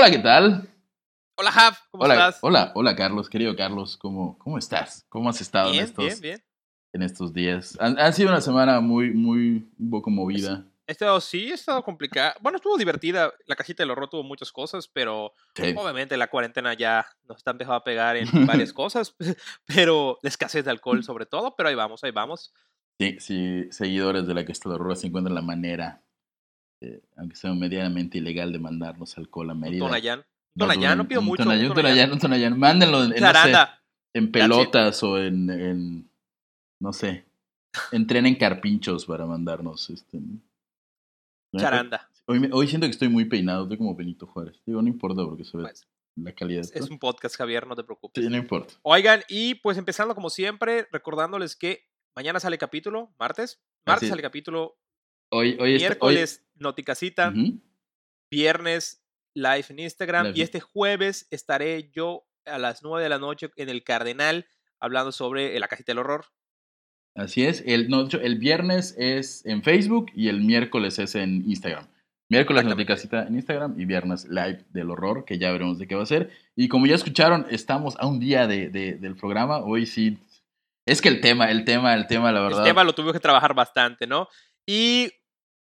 Hola, ¿qué tal? Hola, Jav, ¿cómo hola, estás? Hola, hola, Carlos, querido Carlos, ¿cómo, cómo estás? ¿Cómo has estado bien, en, estos, bien, bien. en estos días? Han, ha sido una semana muy, muy, un poco movida. He estado, sí, he estado complicada. Bueno, estuvo divertida. La cajita del horror tuvo muchas cosas, pero Sí. obviamente la cuarentena ya nos está empezando a pegar en varias cosas. Pero la escasez de alcohol, sobre todo. Pero ahí vamos, ahí vamos. Sí, sí, seguidores de la que está de horror se encuentran la manera, eh, aunque sea medianamente ilegal, de mandarnos alcohol a Mérida. Tonayán. Nos Tonayán, no pido mucho. Tonayán, Tonayán, Tonayán. Mándenlo en, no sé, en pelotas o en, en, no sé, entrenen carpinchos para mandarnos. Este, Charanda. Hoy, hoy siento que estoy muy peinado, estoy como Benito Juárez. Digo, no importa porque se ve Pues, la calidad. es, es un podcast, Javier, no te preocupes. Sí, no importa. Oigan, y pues empezando como siempre, recordándoles que mañana sale capítulo, martes. Martes es. sale capítulo, Hoy, hoy miércoles Noticasita. hoy- Ujú. viernes live en Instagram Live. y este jueves estaré yo a las 9 de la noche en el Cardenal hablando sobre la cajita del horror. Así es. El, no, viernes es en Facebook y el miércoles es en Instagram. Miércoles. Noticasita en Instagram y viernes live del horror, que ya veremos de qué va a ser. Y como ya escucharon, estamos a un día de, de- del programa. Hoy sí. Es que el tema, el tema, el tema, la verdad. El tema lo tuvimos que trabajar bastante, ¿no? Y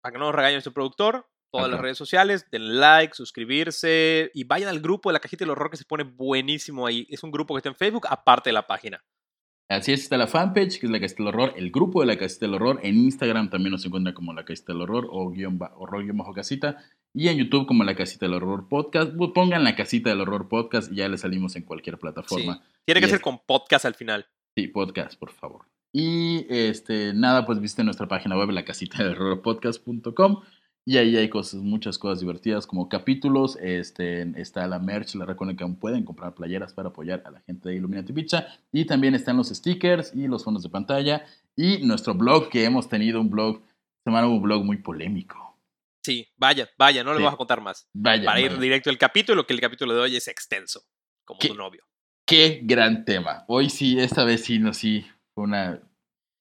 para que no nos regañe nuestro productor, todas las redes sociales, den like, suscribirse y vayan al grupo de la cajita del horror que se pone buenísimo ahí. Es un grupo que está en Facebook aparte de la página. Así es, está la fanpage, que es la Casita del Horror, el grupo de la Casita del Horror, en Instagram también nos encuentra como la Casita del Horror o guion horror guion bajo casita, y en YouTube como la Casita del Horror Podcast. Pongan la Casita del Horror Podcast y ya le salimos en cualquier plataforma. Tiene que Y ser es- con podcast al final. Sí, podcast, por favor. Y este, nada, pues visiten nuestra página web, la casita del horror podcast.com. Y ahí hay cosas, muchas cosas divertidas como capítulos. Este, está la merch, la recuerden que aún pueden comprar playeras para apoyar a la gente de Illuminati Pizza. Y también están los stickers y los fondos de pantalla. Y nuestro blog, que hemos tenido un blog, semana un blog muy polémico. Sí, vaya, vaya, no les Sí. vamos a contar más. Vaya, Para ir directo al capítulo, que el capítulo de hoy es extenso, como ¿Qué? tu novio. qué gran tema. Hoy sí, esta vez sí, no, sí, una...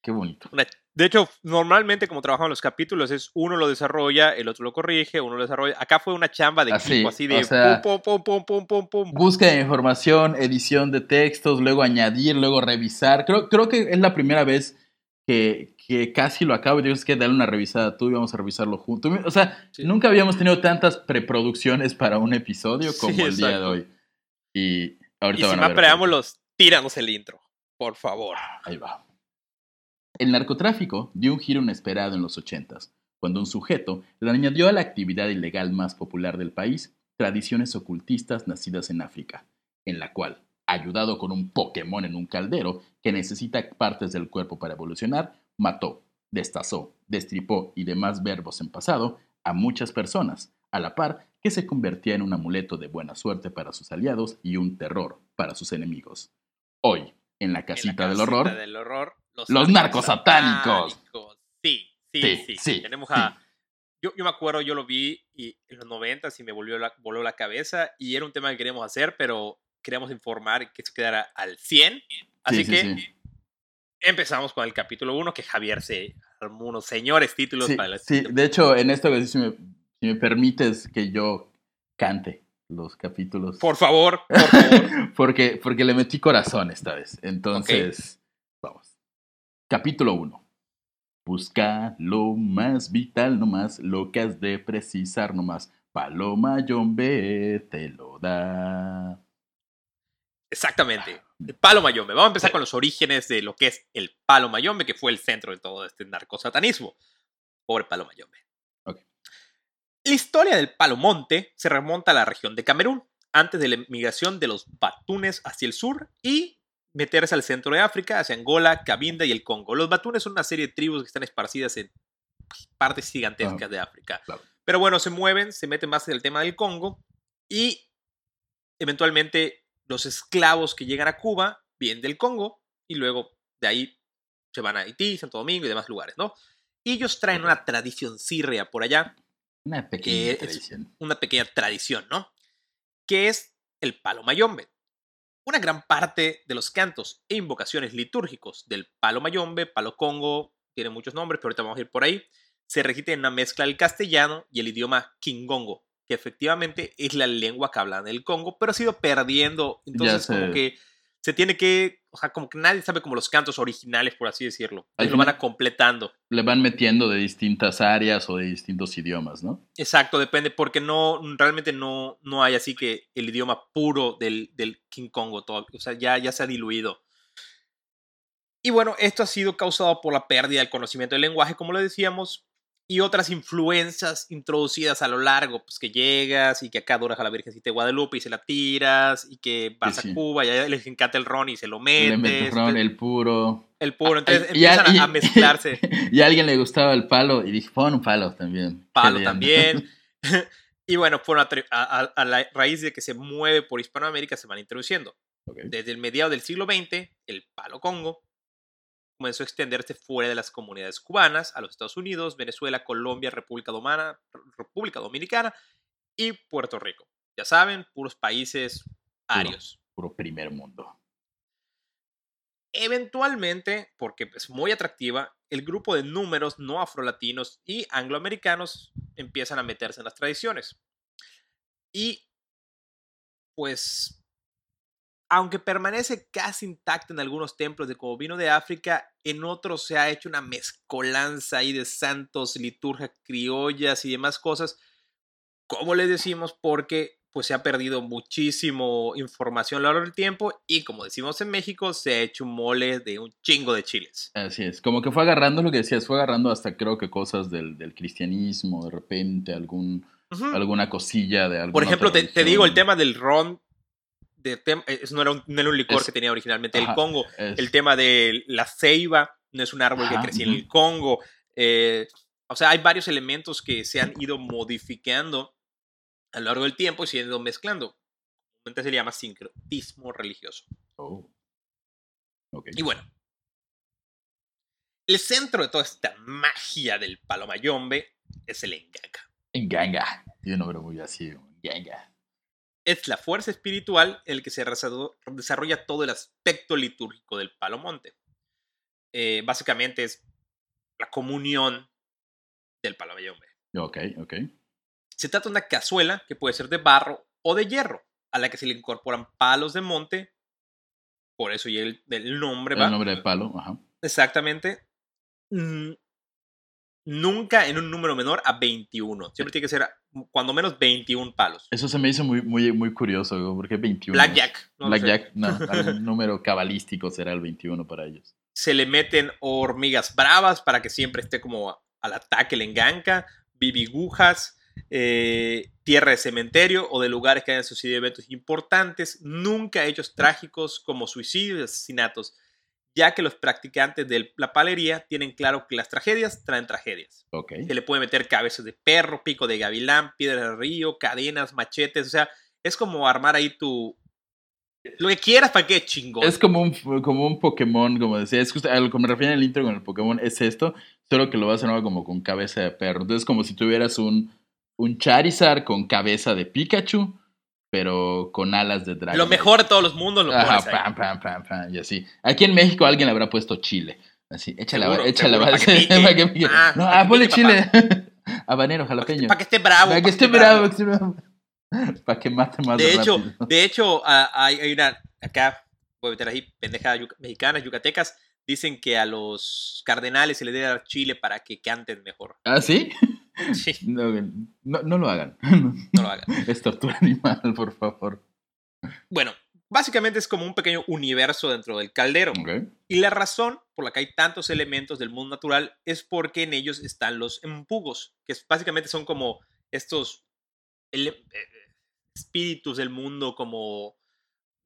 Qué bonito. Una- De hecho, normalmente como trabajamos los capítulos es uno lo desarrolla, el otro lo corrige, uno lo desarrolla. Acá fue una chamba de Así, equipo, así o de sea, pum, pum, pum, pum, pum, pum, pum. Búsqueda de información, edición de textos, luego añadir, luego revisar. Creo, creo que es la primera vez que, que casi lo acabo y tienes que darle una revisada tú y vamos a revisarlo juntos. O sea, Sí. nunca habíamos tenido tantas preproducciones para un episodio como Sí, el día de hoy. Y Y ahorita sin van a más ver. preámbulos, tíranos el intro, por favor. Ahí va. El narcotráfico dio un giro inesperado en los ochentas, cuando un sujeto le añadió a la actividad ilegal más popular del país tradiciones ocultistas nacidas en África, en la cual, ayudado con un Pokémon en un caldero que necesita partes del cuerpo para evolucionar, mató, destazó, destripó y demás verbos en pasado a muchas personas, a la par que se convertía en un amuleto de buena suerte para sus aliados y un terror para sus enemigos. Hoy, en la En la casita del casita horror, del horror, los, Los narcosatánicos. narcosatánicos. Sí, sí, Sí, sí. sí, Tenemos a. Yo, yo me acuerdo, yo lo vi y en los 90 y me volvió la, voló la cabeza y era un tema que queríamos hacer, pero queríamos informar que eso quedara al 100. Así Sí, sí, que empezamos con el capítulo 1, que Javier se armó unos señores títulos Sí, para la sí, de hecho, en ocasión, si me, si me permites que yo cante los capítulos. Por favor, por favor. porque, porque le metí corazón esta vez. Entonces, vamos. Capítulo 1. Busca lo más vital nomás, lo que has de precisar nomás. Paloma B te lo da. Exactamente. El palo mayombe. Vamos a empezar con los orígenes de lo que es el palo mayombe, que fue el centro de todo este narcosatanismo. Pobre palo mayombe. La historia del palo monte se remonta a la región de Camerún, antes de la migración de los batunes hacia el sur y meterse al centro de África, hacia Angola, Cabinda y el Congo. Los batunes son una serie de tribus que están esparcidas en partes gigantescas de África. Claro. Pero bueno, se mueven, se meten más en el tema del Congo y eventualmente los esclavos que llegan a Cuba vienen del Congo y luego de ahí se van a Haití, Santo Domingo y demás lugares, ¿no? Y ellos traen una tradición sirria por allá, Una pequeña que es- tradición. una pequeña tradición, ¿no? Que es el palo mayombe. Una gran parte de los cantos e invocaciones litúrgicos del palo mayombe, palo congo, tiene muchos nombres, pero ahorita vamos a ir por ahí, se recita en una mezcla del castellano y el idioma kingongo, que efectivamente es la lengua que hablan en el Congo, pero ha sido perdiendo. Entonces, como que se tiene que, o sea, como que nadie sabe como los cantos originales, por así decirlo. Entonces lo van a completando. Le van metiendo de distintas áreas o de distintos idiomas, ¿no? Exacto, depende, porque no, realmente no, no hay así que el idioma puro del, del King Congo, todo, o sea, ya, ya se ha diluido. Y bueno, esto ha sido causado por la pérdida del conocimiento del lenguaje, como lo decíamos, y otras influencias introducidas a lo largo, pues que llegas y que acá adoras a la Virgencita de Guadalupe y se la tiras, y que vas Sí, sí. a Cuba y allá les encanta el ron y se lo Le metes. metes ron, el puro. el puro, entonces Y a- empiezan a- y- a mezclarse. Y a alguien le gustaba el palo y dije, pon un palo también. Palo también. y bueno, fueron a, la raíz de que se mueve por Hispanoamérica, se van introduciendo. Ok. Desde el mediado del siglo XX, el palo Congo comenzó a extenderse fuera de las comunidades cubanas a los Estados Unidos, Venezuela, Colombia, República, Domana- República Dominicana y Puerto Rico. Ya saben, puros países arios. Puro primer mundo. Eventualmente, porque es muy atractiva, el grupo de números no afrolatinos y angloamericanos empiezan a meterse en las tradiciones. Y pues, aunque permanece casi intacta en algunos templos de como vino de África, en otros se ha hecho una mezcolanza ahí de santos, liturgias criollas y demás cosas. Como les decimos, porque pues se ha perdido muchísimo información a lo largo del tiempo y como decimos en México, se ha hecho un mole de un chingo de chiles. Así es. Como que fue agarrando lo que decías, fue agarrando hasta creo que cosas del, del cristianismo, de repente, algún, alguna cosilla de algo. Por ejemplo, te, te digo el tema del ron, de eh, eso no era un, no era un licor Es- que tenía originalmente ajá, el Congo. es- El tema de la ceiba, no es un árbol que crecía en el Congo. eh, o sea, hay varios elementos que se han ido modificando a lo largo del tiempo y se han ido mezclando. Comúnmente se le llama sincretismo religioso. Oh. Y bueno, el centro de toda esta magia del palomayombe es el enganga. En ganga. Yo no veo muy así. En ganga. Es la fuerza espiritual en el que se desarrolla todo el aspecto litúrgico del palomonte. Eh, básicamente es la comunión del palomayombe. Ok, ok. Se trata de una cazuela que puede ser de barro o de hierro, a la que se le incorporan palos de monte. Por eso y el, el nombre va. El nombre de palo, ajá. Exactamente. Mm, Nunca en un número menor a 21. Siempre tiene que ser cuando menos 21 palos. Eso se me hizo muy, muy, muy curioso, porque 21. Blackjack. no. Blackjack, no, algún número cabalístico será el 21 para ellos. Se le meten hormigas bravas para que siempre esté como al ataque, le enganca. Bibigujas. eh, tierra de cementerio o de lugares que hayan sucedido eventos importantes. Nunca hechos trágicos como suicidios y asesinatos. Ya que los practicantes de la palería tienen claro que las tragedias traen tragedias. Ok. Se le puede meter cabezas de perro, pico de gavilán, piedra de río, cadenas, machetes. O sea, es como armar ahí tu. Lo que quieras para que chingón. Es como un, como un Pokémon, como decía. Es justo a lo que me refiero en el intro con el Pokémon, es esto, solo que lo vas a hacer como con cabeza de perro. Entonces, como si tuvieras un, un Charizard con cabeza de Pikachu, pero con alas de dragón. Lo mejor de todos los mundos lo Ajá, pones ahí. pam, pam, pam, pam, y así. Aquí en México alguien le habrá puesto chile. Así, échale, Seguro, échale, seguro, va- pa' que pique. Ah, No, ah, ponle chile. Habanero, jalapeño. Para que esté bravo. Para que esté bravo. Para que mate más De hecho, rápido. de hecho hay, hay una. Acá, voy a meter ahí, pendejadas mexicanas, yucatecas. Dicen que a los cardenales se les debe dar chile para que canten mejor. ¿Ah, sí? Sí, No, no, no lo hagan. no lo hagan. Es tortura animal, por favor. Bueno, básicamente es como un pequeño universo dentro del caldero. Y la razón por la que hay tantos elementos del mundo natural es porque en ellos están los empugos, que básicamente son como estos eh, espíritus del mundo como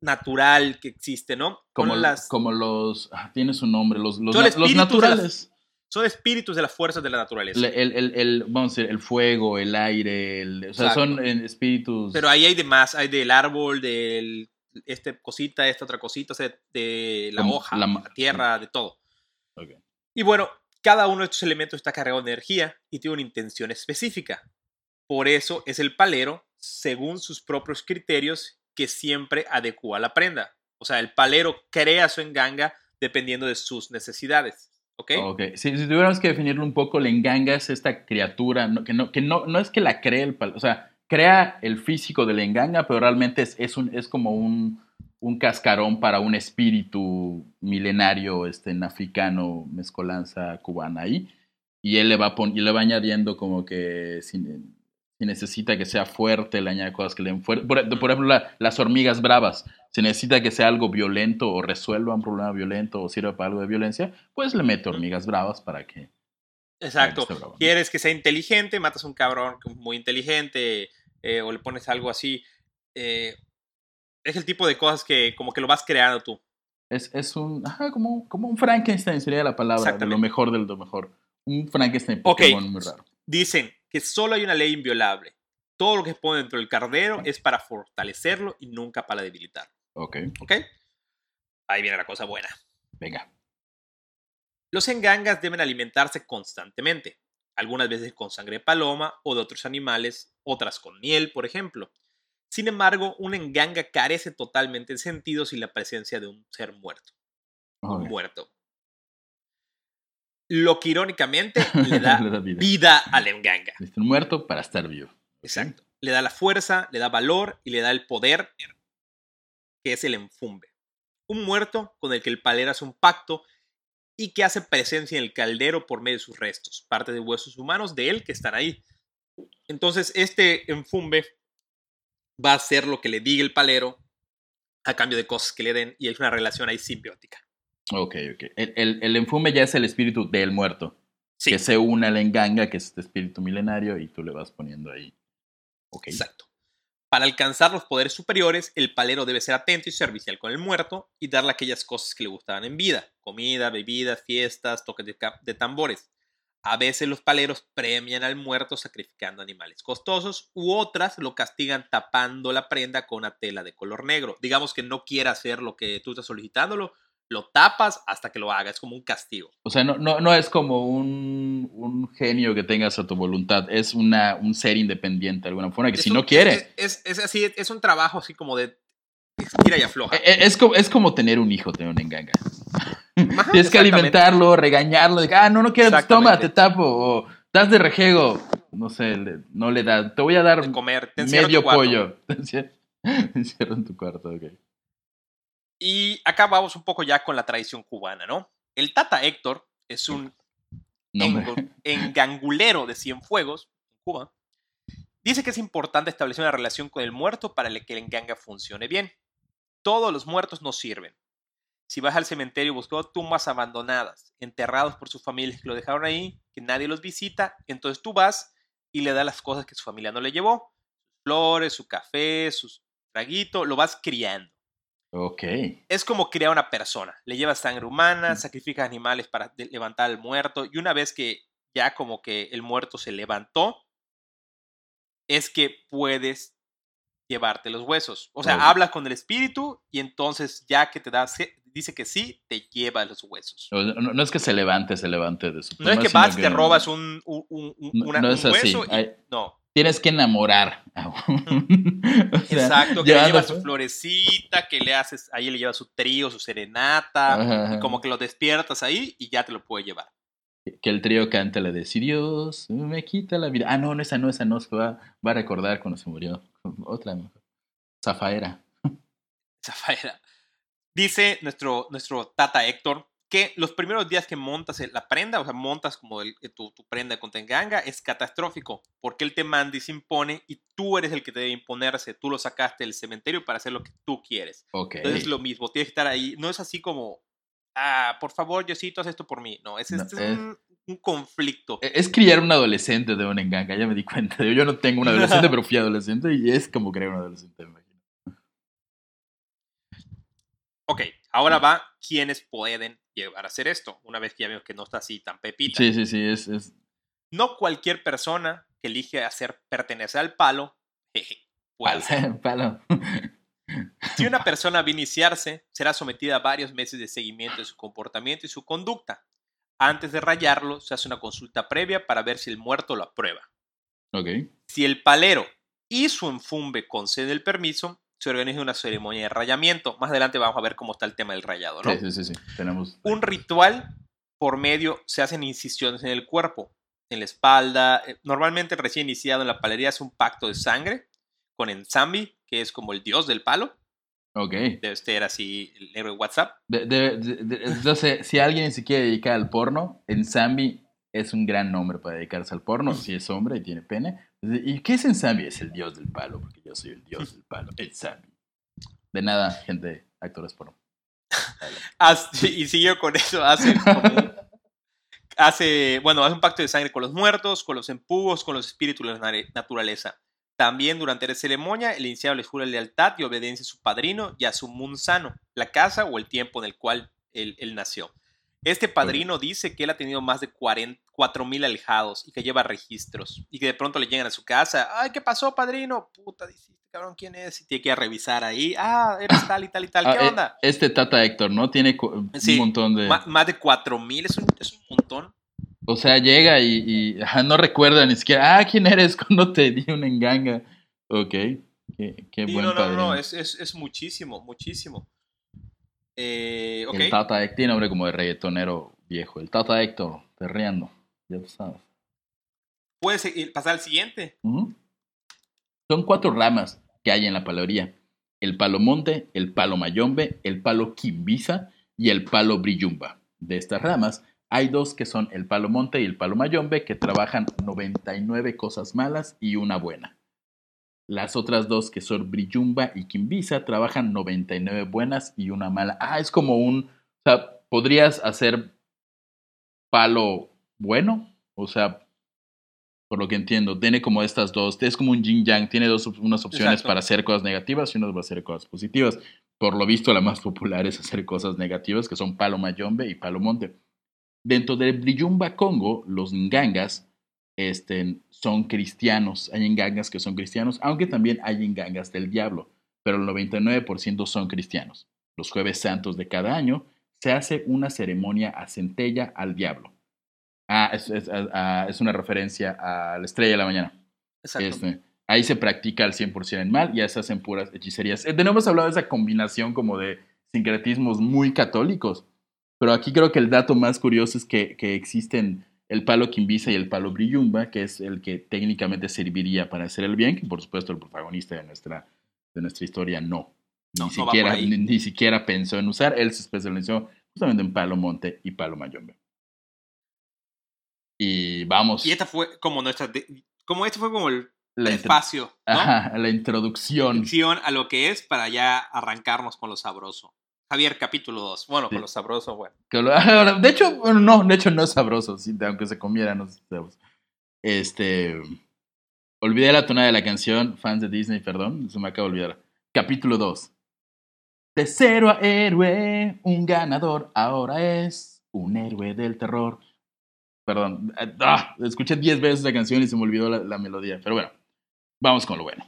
natural que existe, ¿no? Como, las, como los. ah, tiene su nombre. Los, los, na- naturales. Son espíritus de las fuerzas de la naturaleza. Le- El, el, el- vamos a decir, el fuego, el aire. el- o sea, Exacto. son espíritus. Pero ahí hay de más, hay del árbol, del este cosita, esta otra cosita, o sea, de la Como hoja, la la, tierra, de todo. Ok. Y bueno, cada uno de estos elementos está cargado de energía y tiene una intención específica. Por eso es el palero, según sus propios criterios, que siempre adecua la prenda. O sea, el palero crea su enganga dependiendo de sus necesidades. ¿Ok? Ok, si, tuviéramos que definirlo un poco, la enganga es esta criatura, que, no, no, es que la cree el palo, o sea, crea el físico del enganga, pero realmente es, como un, cascarón para un espíritu milenario este, en africano, mezcolanza cubana ahí. Y él le va, le añadiendo como que si, necesita que sea fuerte, le añade cosas que le den fuerte. Por, ejemplo, las hormigas bravas. Si necesita que sea algo violento o resuelva un problema violento o sirva para algo de violencia, pues le mete hormigas bravas para que... Exacto. Quieres que sea inteligente, matas a un cabrón muy inteligente eh, o le pones algo así. Eh, es el tipo de cosas que como que lo vas creando tú. Es, es un, ajá, como, como un Frankenstein sería la palabra, de lo mejor de lo mejor. Un Frankenstein Pokémon muy raro. Dicen que solo hay una ley inviolable. Todo lo que se pone dentro del cardero es para fortalecerlo y nunca para debilitarlo. Ok. Ok. Ahí viene la cosa buena. Venga. Los engangas deben alimentarse constantemente, algunas veces con sangre de paloma o de otros animales, otras con miel, por ejemplo. Sin embargo, un enganga carece totalmente de sentido sin la presencia de un ser muerto. Muerto. Lo que irónicamente le da, vida. al enganga. Está muerto para estar vivo. Exacto. Le da la fuerza, le da valor y le da el poder, que es el enfumbe. Un muerto con el que el palero hace un pacto y que hace presencia en el caldero por medio de sus restos, parte de huesos humanos de él que están ahí. Entonces, este enfumbe va a hacer lo que le diga el palero a cambio de cosas que le den y hay una relación ahí simbiótica. Ok, ok. El, el, enfume ya es el espíritu del muerto. Que se une a la enganga, que es este espíritu milenario, y tú le vas poniendo ahí. Okay. Exacto. Para alcanzar los poderes superiores, el palero debe ser atento y servicial con el muerto y darle aquellas cosas que le gustaban en vida: comida, bebidas, fiestas, toques de, de tambores. A veces los paleros premian al muerto sacrificando animales costosos u otras lo castigan tapando la prenda con una tela de color negro. Digamos que no quiere hacer lo que tú estás solicitándolo, lo tapas hasta que lo haga, es como un castigo. O sea, no, no, no es como un, un, genio que tengas a tu voluntad, es una, un ser independiente de alguna forma, que si no quiere... Es, es, así, es un trabajo así como de tira y afloja. E, e, es, como, es como tener un hijo, tener un enganga. Tienes que alimentarlo, regañarlo, de ah, no, no quiero, pues toma, te tapo, o das de rejego, no sé, no le das, te voy a dar comer, medio pollo. Te encierro en tu cuarto, ok. Y acá vamos un poco ya con la tradición cubana, ¿no? El Tata Héctor es un engangulero de Cienfuegos, en Cuba. Dice que es importante establecer una relación con el muerto para que el enganga funcione bien. Todos los muertos no sirven. Si vas al cementerio buscando tumbas abandonadas, enterrados por sus familias que lo dejaron ahí, que nadie los visita, entonces tú vas y le das las cosas que su familia no le llevó, flores, su café, sus traguitos, lo vas criando. Ok. Es como criar una persona. Le llevas sangre humana, mm. sacrificas animales para levantar al muerto y una vez que ya como que el muerto se levantó, es que puedes llevarte los huesos. O sea, hablas con el espíritu y entonces ya que te da, dice que sí, te lleva los huesos. No, es que se levante, se levante de su No es que vas, te robas un, un, no, es así. hueso no. Tienes que enamorar. Exacto, que le llevas su florecita, que le haces, ahí le llevas su trío, su serenata, y como que lo despiertas ahí y ya te lo puede llevar que el trío canta la de si Dios me quita la vida. Ah, no, no, esa no, esa no se va, va a recordar cuando se murió. Otra mejor. Zafaera. Zafaera. Dice nuestro, nuestro tata Héctor que los primeros días que montas la prenda, o sea, montas como el, tu, tu, prenda con tenganga, es catastrófico, porque él te manda y se impone y tú eres el que te debe imponerse, tú lo sacaste del cementerio para hacer lo que tú quieres. Okay. Entonces es lo mismo, tienes que estar ahí, no es así como, ah, por favor, Diosito, haz esto por mí. No, es, este es, un, conflicto. E, es criar un adolescente de una enganga, ya me di cuenta. Yo no tengo un adolescente, pero fui adolescente y es como crear un adolescente, me imagino. Ok, ahora va quienes pueden llegar a hacer esto, una vez que ya vemos que no está así tan pepita. Sí, sí, sí, es... es... No cualquier persona que elige hacer pertenecer al palo, jeje, puede. palo. Si una persona va a iniciarse, será sometida a varios meses de seguimiento de su comportamiento y su conducta. Antes de rayarlo, se hace una consulta previa para ver si el muerto lo aprueba. Okay. Si el palero y su enfumbe concede el permiso, se organiza una ceremonia de rayamiento. Más adelante vamos a ver cómo está el tema del rayado, ¿no? Sí, sí, sí. Tenemos... Un ritual por medio se hacen incisiones en el cuerpo. en la espalda. Eh, Normalmente recién iniciado en la palería es un pacto de sangre con Enzambi, que es como el dios del palo. Ok. Debe ser así el héroe WhatsApp. De- de- de- entonces, si alguien se quiere dedicar al porno, Ensambi es un gran nombre para dedicarse al porno, si es hombre y tiene pene. ¿Y qué es Ensambi? Es el dios del palo, porque yo soy el dios del palo. Ensambi. De nada, gente, actores. Haz- y siguió con eso. Hace, bueno, hace un pacto de sangre con los muertos, con los empujos, con los espíritus de la naturaleza. También durante la ceremonia, el iniciado le jura lealtad y obediencia a su padrino y a su munsano, la casa o el tiempo en el cual él nació. Este padrino dice que él ha tenido más de 4.000 alejados y que lleva registros y que de pronto le llegan a su casa. Ay, ¿qué pasó, padrino? Puta, dice, "Este cabrón, ¿quién es? Y tiene que ir a revisar ahí. Ah, eres tal y tal y tal. ¿Qué Ah, eh, onda? Este Tata Héctor, ¿no? Tiene Sí, un montón de... Más de 4.000 es un, es un montón. O sea, llega y, y, ajá, no recuerda ni siquiera, ah, ¿quién eres cuando te di una enganga? Ok, qué, qué Sí, buen no, no, padrino. no, es, es, es muchísimo, muchísimo. Eh, El Tata Héctor tiene nombre como de reggaetonero viejo. El Tata Héctor, perreando, ya tú sabes. puedes seguir- pasar al siguiente. Son cuatro ramas que hay en la paloría. El palo monte, el palo mayombe, el palo quimbiza y el palo brillumba. De estas ramas, hay dos que son el palo monte y el palo mayombe que trabajan 99 cosas malas y una buena. Las otras dos que son brillumba y quimbiza trabajan 99 buenas y una mala. Ah, es como un... O sea, podrías hacer palo bueno, o sea, por lo que entiendo, tiene como estas dos, es como un yin yang, tiene dos, unas opciones Exacto. para hacer cosas negativas y unas para hacer cosas positivas. Por lo visto, la más popular es hacer cosas negativas, que son palo mayombe y palo monte. Dentro del Brillumba Congo, los ngangas este, son cristianos. Hay ngangas que son cristianos, aunque también hay ngangas del diablo, pero el 99% son cristianos. Los jueves santos de cada año se hace una ceremonia a centella al diablo. Ah, es, es- ah, es una referencia a la estrella de la mañana. Exacto. Este, ahí se practica al 100% el mal, ya se hacen puras hechicerías. Eh, De nuevo hemos hablado de esa combinación como de sincretismos muy católicos, pero aquí creo que el dato más curioso es que, que existen el palo quimbiza y el palo brillumba, que es el que técnicamente serviría para hacer el bien, que por supuesto el protagonista de nuestra, de nuestra historia no. Ni, No, siquiera, ni, ni siquiera pensó en usar, él se especializó justamente en palo monte y palo mayombe. Y vamos. Y esta fue como nuestra. como este fue como el la, espacio, ¿no? Ajá, la introducción. Introducción a lo que es para ya arrancarnos con lo sabroso. Javier, capítulo 2. Bueno, Sí. con lo sabroso, bueno. De hecho, bueno, no, de hecho no es sabroso, sí, aunque se comiera, no es sabroso. Este. Olvidé la tonada de la canción, fans de Disney, perdón, se me acaba de olvidar. Capítulo 2. De cero a héroe, un ganador ahora es un héroe del terror. Perdón, eh, ah, escuché 10 veces la canción y se me olvidó la, la melodía, pero bueno, vamos con lo bueno.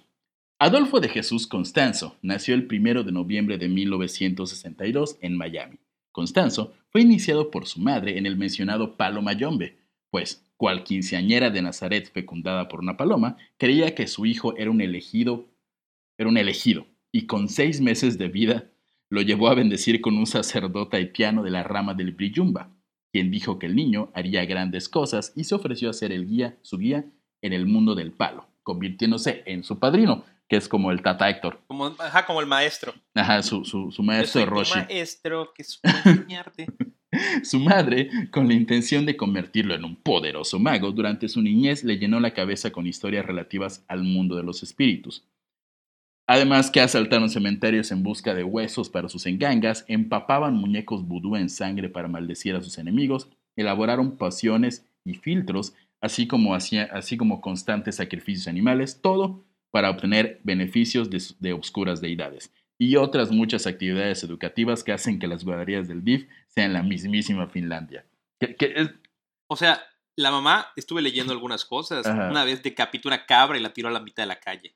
Adolfo de Jesús Constanzo nació el 1 de noviembre de 1962 en Miami. Constanzo fue iniciado por su madre en el mencionado palo mayombe, pues, cual quinceañera de Nazaret fecundada por una paloma, creía que su hijo era un elegido, era un elegido, y con seis meses de vida lo llevó a bendecir con un sacerdote haitiano de la rama del Brillumba, quien dijo que el niño haría grandes cosas y se ofreció a ser el guía, su guía en el mundo del palo, convirtiéndose en su padrino, que es como el Tata Héctor, Como, ajá, como el maestro. ajá, su, su, su Yo maestro Roshi. maestro que enseñarte. Su madre, con la intención de convertirlo en un poderoso mago, durante su niñez le llenó la cabeza con historias relativas al mundo de los espíritus. Además que asaltaron cementerios en busca de huesos para sus engangas, empapaban muñecos vudú en sangre para maldecir a sus enemigos, elaboraron pasiones y filtros, así como, así como constantes sacrificios animales, todo para obtener beneficios de, de obscuras deidades y otras muchas actividades educativas que hacen que las guarderías del DIF sean la mismísima Finlandia. Que, que es- O sea, la mamá, estuve leyendo algunas cosas. Ajá. Una vez decapitó una cabra y la tiró a la mitad de la calle.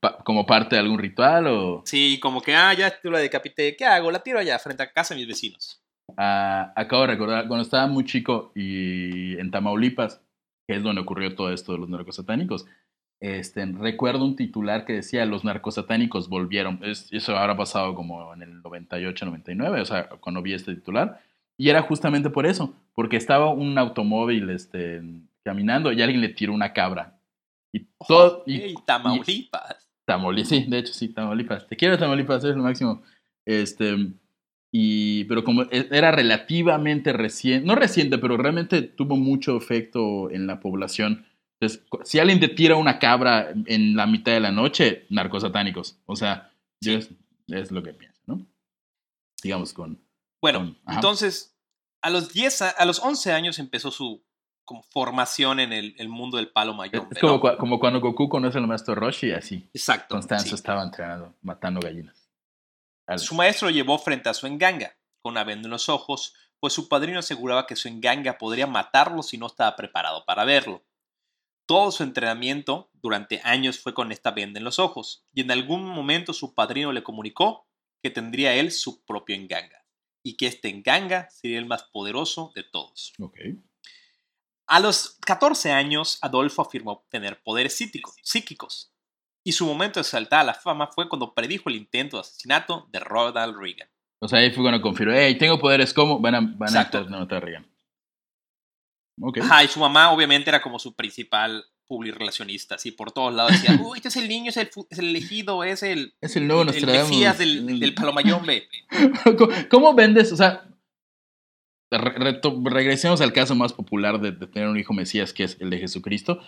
pa- como parte de algún ritual o Sí, como que, ah, ya tú la decapité. ¿Qué hago? La tiro allá, frente a casa de mis vecinos. Ah, acabo de recordar, cuando estaba muy chico y en Tamaulipas, que es donde ocurrió todo esto de los narcosatánicos, este, recuerdo un titular que decía los narcosatánicos volvieron. Es- eso habrá pasado como en el 98, 99, o sea, cuando vi este titular. Y era justamente por eso, porque estaba un automóvil este, caminando y alguien le tiró una cabra. Y todo. y- Ey, Tamaulipas. Tamaulipas, sí, de hecho sí, Tamaulipas. Te quiero Tamaulipas, es lo máximo. Este, y, pero como e- era relativamente reciente, no reciente, pero realmente tuvo mucho efecto en la población. Entonces, si alguien te tira una cabra en la mitad de la noche, narcosatánicos. O sea, yo es, es lo que pienso, ¿no? Digamos con... Bueno, Con- entonces, a los 10, a, a los 11 años empezó su como, formación en el, el mundo del palo mayombe. es como, como cuando Goku conoce al maestro Roshi, así. Exacto. Constanzo sí. estaba entrenando, matando gallinas. Su maestro lo llevó frente a su enganga, con una venda en los ojos, pues su padrino aseguraba que su enganga podría matarlo si no estaba preparado para verlo. Todo su entrenamiento durante años fue con esta venda en los ojos, y en algún momento su padrino le comunicó que tendría él su propio enganga, y que este enganga sería el más poderoso de todos. A los 14 años, Adolfo afirmó tener poderes psíquicos, y su momento de saltar a la fama fue cuando predijo el intento de asesinato de Ronald Reagan. O sea, ahí fue cuando confirmó, hey, tengo poderes, ¿cómo? Van a, van a Exacto. estar- no te rían. Ok. Ajá, y su mamá obviamente era como su principal publirelacionista, así por todos lados decía, uy, este es el niño, es el, es el elegido, es el, Es el nuevo el. Mesías del, del Palomayombe. ¿Cómo- ¿Cómo vendes? O sea, re- reto- regresemos al caso más popular de, de tener un hijo Mesías, que es el de Jesucristo.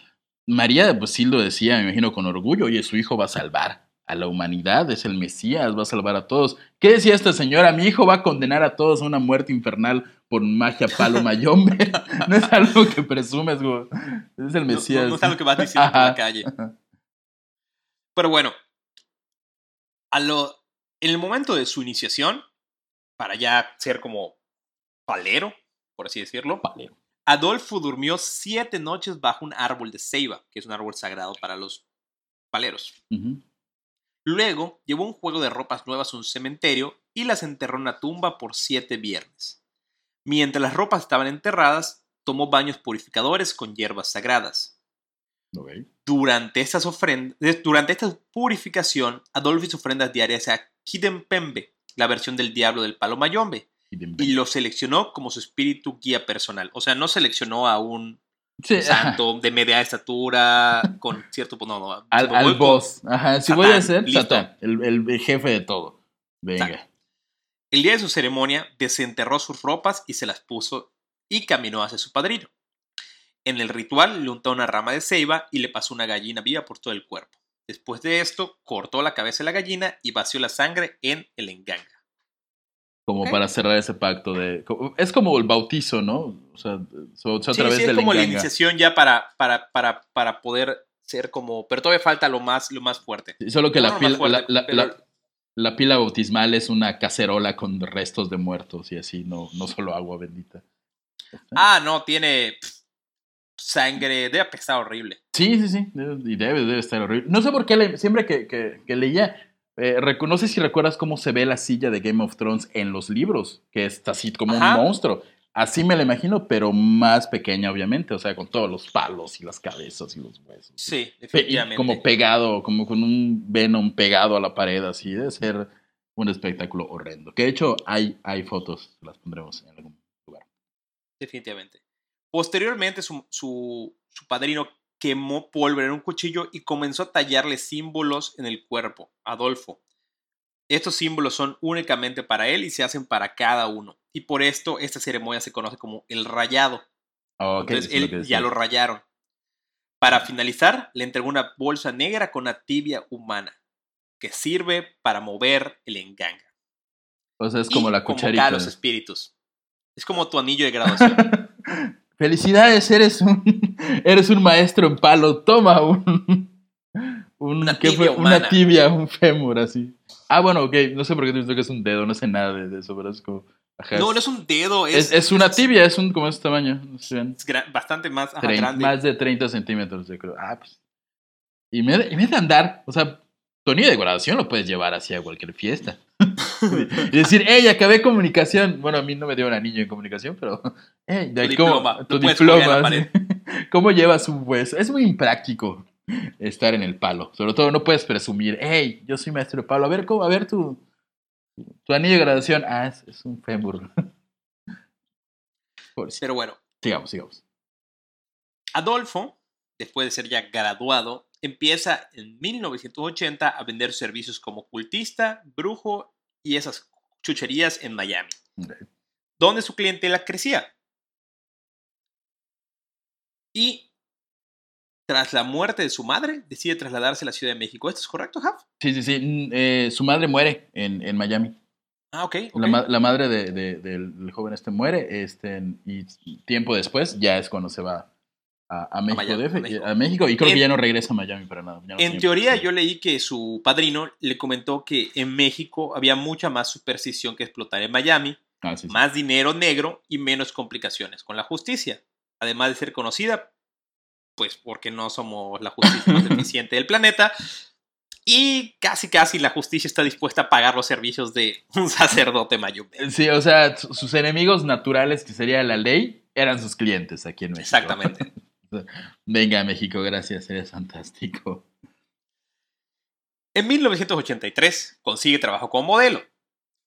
María, pues sí lo decía, me imagino, con orgullo, oye, su hijo va a salvar a la humanidad, es el Mesías, va a salvar a todos. ¿Qué decía esta señora? Mi hijo va a condenar a todos a una muerte infernal por magia palo mayombe. no es algo que presumes, güey. Es el Mesías. no, no es algo que vas diciendo por la calle. Pero bueno, a lo, en el momento de su iniciación, para ya ser como palero, por así decirlo, Palero. Adolfo durmió siete noches bajo un árbol de ceiba, que es un árbol sagrado para los paleros. Luego llevó un juego de ropas nuevas a un cementerio y las enterró en una tumba por siete viernes. Mientras las ropas estaban enterradas, tomó baños purificadores con hierbas sagradas. Durante, estas durante esta purificación, Adolfo hizo ofrendas diarias a Kidempembe, la versión del diablo del palo mayombe, Y lo seleccionó como su espíritu guía personal. O sea, no seleccionó a un Sí, ajá. santo de media estatura con cierto... No, no, Al, boss. Ajá, si voy a ser. Satán, el, jefe de todo. Venga. El día de su ceremonia, desenterró sus ropas y se las puso y caminó hacia su padrino. En el ritual le untó una rama de ceiba y le pasó una gallina viva por todo el cuerpo. Después de esto, cortó la cabeza de la gallina y vació la sangre en el enganga. Como para cerrar ese pacto de. Es como el bautizo, ¿no? O sea, so- so- a Sí, través sí, es como la iniciación ya para, para, para, para poder ser como... Pero todavía falta lo más, lo más fuerte. Sí, Solo que No, la, no, pila, fuerte, la, la- pero- la- la pila bautismal es una cacerola con restos de muertos y así, no, no solo agua bendita. Ah, no, tiene pff, sangre, debe pesar horrible. Sí, sí, sí. Y debe, debe estar horrible. No sé por qué le- siempre que, que- que leía. Eh, no sé si recuerdas cómo se ve la silla de Game of Thrones en los libros, que es así como Ajá. un monstruo. Así me la imagino, pero más pequeña, obviamente. O sea, con todos los palos y las cabezas y los huesos. Sí, Pe- definitivamente. como pegado, como con un Venom pegado a la pared, así. Debe ser un espectáculo horrendo. Que de hecho hay, hay fotos, las pondremos en algún lugar. Definitivamente. Posteriormente, su, su, su padrino quemó pólvora en un cuchillo y comenzó a tallarle símbolos en el cuerpo, Adolfo. Estos símbolos son únicamente para él y se hacen para cada uno. Y por esto, esta ceremonia se conoce como el rayado. Ah, ok, Entonces, lo él ya lo rayaron. Para finalizar, le entregó una bolsa negra con una tibia humana que sirve para mover el enganga. O sea, es Y como la convocar cucharita. a los espíritus. Es como tu anillo de graduación. Felicidades, eres un, eres un maestro en palo. Toma un. un Una ¿qué tibia fue? Una humana. tibia, un fémur, así. Ah, bueno, ok. No sé por qué te digo que es un dedo, no sé nada de, eso, pero es como. ajá, no, no es un dedo, es, es, es una tibia, es un como este tamaño. No sé, ven. es bastante más ajá, grande. más de 30 centímetros, yo creo. Ah, pues. Y me, y me de andar, o sea, anillo de graduación lo puedes llevar hacia cualquier fiesta. y decir, hey, acabé comunicación. Bueno, a mí no me dio un anillo en comunicación, pero. Hey, de Tu cómo- diploma, Tu lo puedes colgar en la diploma. sí. ¿Cómo llevas un hueso? Es muy impráctico estar en el palo. Sobre todo, no puedes presumir, hey, yo soy maestro de palo. A ver, ¿cómo? A ver tu, tu anillo de graduación. Ah, es, es un fémur. Pero bueno, Sigamos, sigamos. Adolfo, después de ser ya graduado, empieza en 1980 a vender servicios como cultista, brujo y esas chucherías en Miami, donde su clientela crecía. Y tras la muerte de su madre, decide trasladarse a la Ciudad de México. ¿Esto es correcto, Jaf? Sí, sí, sí. mm, eh, su madre muere en, en Miami. Ah, ok. ok. La, ma- la madre de- de- del, del joven este muere este, y tiempo después ya es cuando se va a, a México, Miami, DF, a México. a México, y creo En- que ya no regresa a Miami para nada. no En teoría, yo leí que su padrino le comentó que en México había mucha más superstición que explotar en Miami, Ah, sí, sí. más dinero negro y menos complicaciones con la justicia. Además de ser conocida, pues porque no somos la justicia más eficiente del planeta. Y casi, casi la justicia está dispuesta a pagar los servicios de un sacerdote mayombe. Sí, o sea, su- sus enemigos naturales, que sería la ley, eran sus clientes aquí en México. Exactamente. Venga, México, gracias, eres fantástico. En 1983 consigue trabajo como modelo.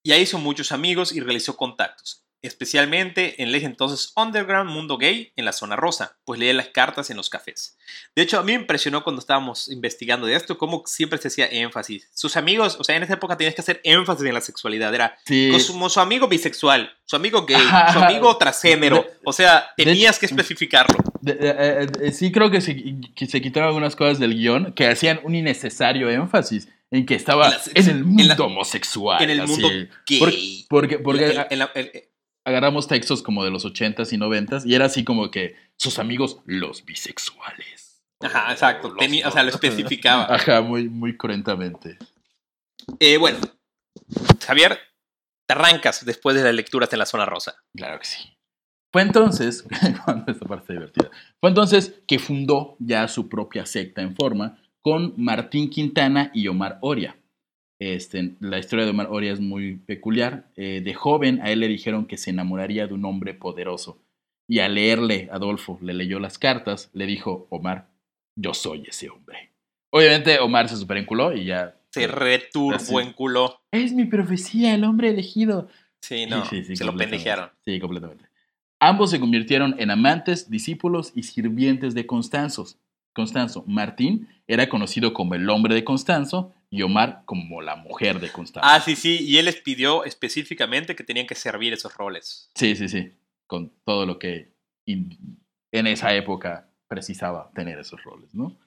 Y ahí hizo muchos amigos y realizó contactos, especialmente en el entonces underground mundo gay en la zona rosa, pues leía las cartas en los cafés. De hecho, a mí me impresionó cuando estábamos investigando de esto, cómo siempre se hacía énfasis. Sus amigos, o sea, en esa época tenías que hacer énfasis en la sexualidad. Era Sí, con su, amigo bisexual, su amigo gay, su amigo transgénero. De- O sea, de- tenías que especificarlo. de- de- eh, eh, sí creo que se, que se quitaron algunas cosas del guion que hacían un innecesario énfasis en que estaba En la sex- en el mundo en la- homosexual. En el así. mundo gay. Por- porque porque En- la- en- agarramos textos como de los 80s y 90s y era así como que sus amigos los bisexuales. Ajá, exacto. Los- Tenía- o sea, lo especificaba. Ajá, muy, muy cruentamente. Eh, bueno, Javier, te arrancas después de las lecturas en la zona rosa. Claro que sí. Fue entonces, cuando esta parte divertida, fue entonces que fundó ya su propia secta en forma con Martín Quintana y Omar Oria. Este, la historia de Omar Oria es muy peculiar. Eh, de joven a él le dijeron que se enamoraría de un hombre poderoso. Y al leerle, Adolfo le leyó las cartas, le dijo, Omar, yo soy ese hombre. Obviamente Omar se superenculó y ya... Se returbo Así. en culo. Es mi profecía, el hombre elegido. Sí, no. Sí, sí, se lo pendejearon. Sí, completamente. Ambos se convirtieron en amantes, discípulos y sirvientes de Constanzos. Constanzo, Martín era conocido como el hombre de Constanzo y Omar como la mujer de Constanzo. Ah, sí, sí. Y él les pidió específicamente que tenían que servir esos roles. Sí, sí, sí. Con todo lo que en esa época precisaba tener esos roles, ¿no?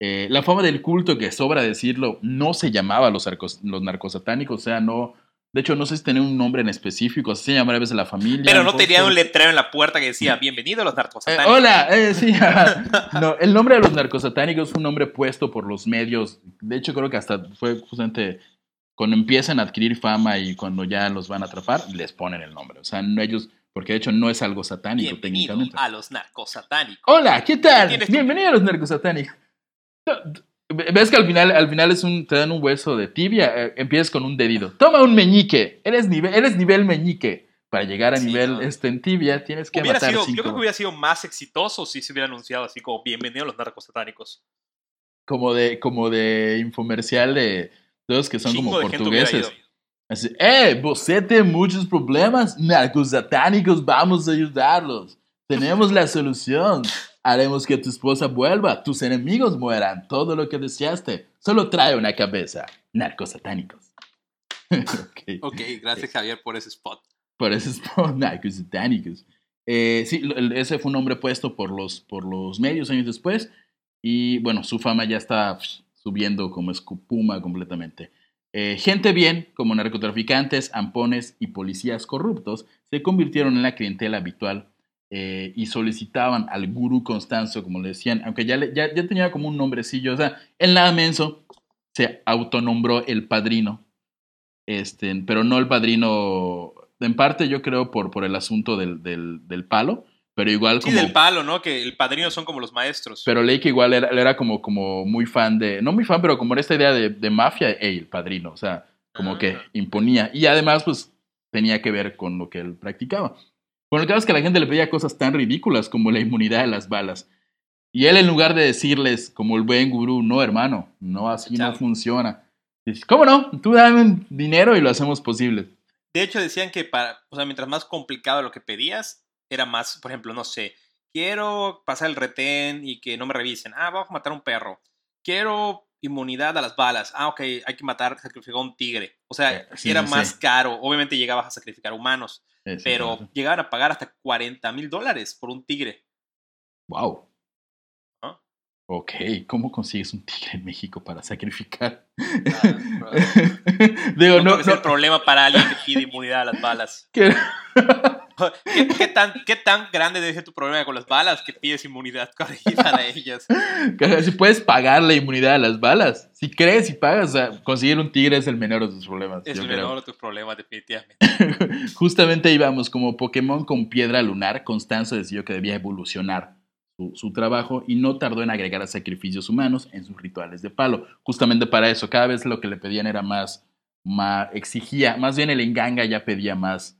Eh, la fama del culto, que sobra decirlo, no se llamaba los, arcos- los narcosatánicos, o sea, no. De hecho, no sé si tenía un nombre en específico, se llamaba a veces la familia. Pero no poco. tenían un letrero en la puerta que decía, bienvenido a los Eh, narcosatánicos. hola, eh, sí. no, el nombre de los narcosatánicos fue un nombre puesto por los medios. De hecho, creo que hasta fue justamente cuando empiezan a adquirir fama y cuando ya los van a atrapar, les ponen el nombre. O sea, no ellos, porque de hecho no es algo satánico Bienvenido técnicamente. a los narcosatánicos. Hola, ¿qué tal? Bienvenido a los narcosatánicos. ¿Ves que al final, al final es un, te dan un hueso de tibia? Eh, empiezas con un dedito. Toma un meñique. Eres nivel, eres nivel meñique. Para llegar a Sí, nivel no. este, en tibia tienes que matar sido, cinco. yo creo que hubiera sido más exitoso si se hubiera anunciado así como bienvenido a los narcosatánicos. como de, como de infomercial de, los que son Chingo como portugueses. Así, eh, você tem muchos problemas, narcos satánicos, vamos a ayudarlos. Tenemos la solución. Haremos que tu esposa vuelva, tus enemigos mueran, todo lo que deseaste. Solo trae una cabeza. Narcos satánicos. Ok. Ok, gracias Javier por ese spot. Por eso es por narcos satánicos. Eh, sí, ese fue un nombre puesto por los, por los medios años después. Y bueno, su fama ya está subiendo como espuma completamente. Eh, gente bien, como narcotraficantes, ampones y policías corruptos, se convirtieron en la clientela habitual eh, y solicitaban al gurú Constanzo, como le decían, aunque ya, le- ya, ya tenía como un nombrecillo, o sea, el nada menso se autonombró el padrino, este, pero no el padrino, en parte yo creo por, por el asunto del, del, del palo, pero igual Sí, como... del palo, ¿no? Que el padrino son como los maestros. Pero leí que igual era, era como, como muy fan de, no muy fan, pero como esta idea de, de mafia, ey, el padrino, o sea, como Ah. que imponía. Y además, pues, tenía que ver con lo que él practicaba. Bueno, el caso es que la gente le pedía cosas tan ridículas como la inmunidad de las balas. Y él, en lugar de decirles, como el buen gurú, no, hermano, no, así Chao. no funciona. Dice, ¿cómo no? Tú dame dinero y lo hacemos posible. De hecho, decían que para, o sea, mientras más complicado lo que pedías, era más, por ejemplo, no sé, quiero pasar el retén y que no me revisen. Ah, vamos a matar a un perro. Quiero inmunidad a las balas. Ah, ok, hay que matar, sacrificar a un tigre. O sea, Eh, sí, era sí. más caro. Obviamente llegabas a sacrificar humanos, pero llegaban a pagar hasta 40 mil dólares por un tigre. Wow. Ok, ¿cómo consigues un tigre en México para sacrificar? Ah, Digo, no, sea el problema para alguien que pide inmunidad a las balas. que- ¿Qué, qué tan, ¿Qué tan grande debe ser tu problema con las balas que pides inmunidad para ellas? si puedes pagar la inmunidad a las balas. Si crees y pagas, o sea, conseguir un tigre es el menor de tus problemas. Es el creo. menor de tus problemas, definitivamente. Justamente íbamos como Pokémon con piedra lunar. Constanzo decidió que debía evolucionar su, su trabajo y no tardó en agregar sacrificios humanos en sus rituales de palo. Justamente para eso, cada vez lo que le pedían era más, más exigía, más bien el enganga ya pedía más,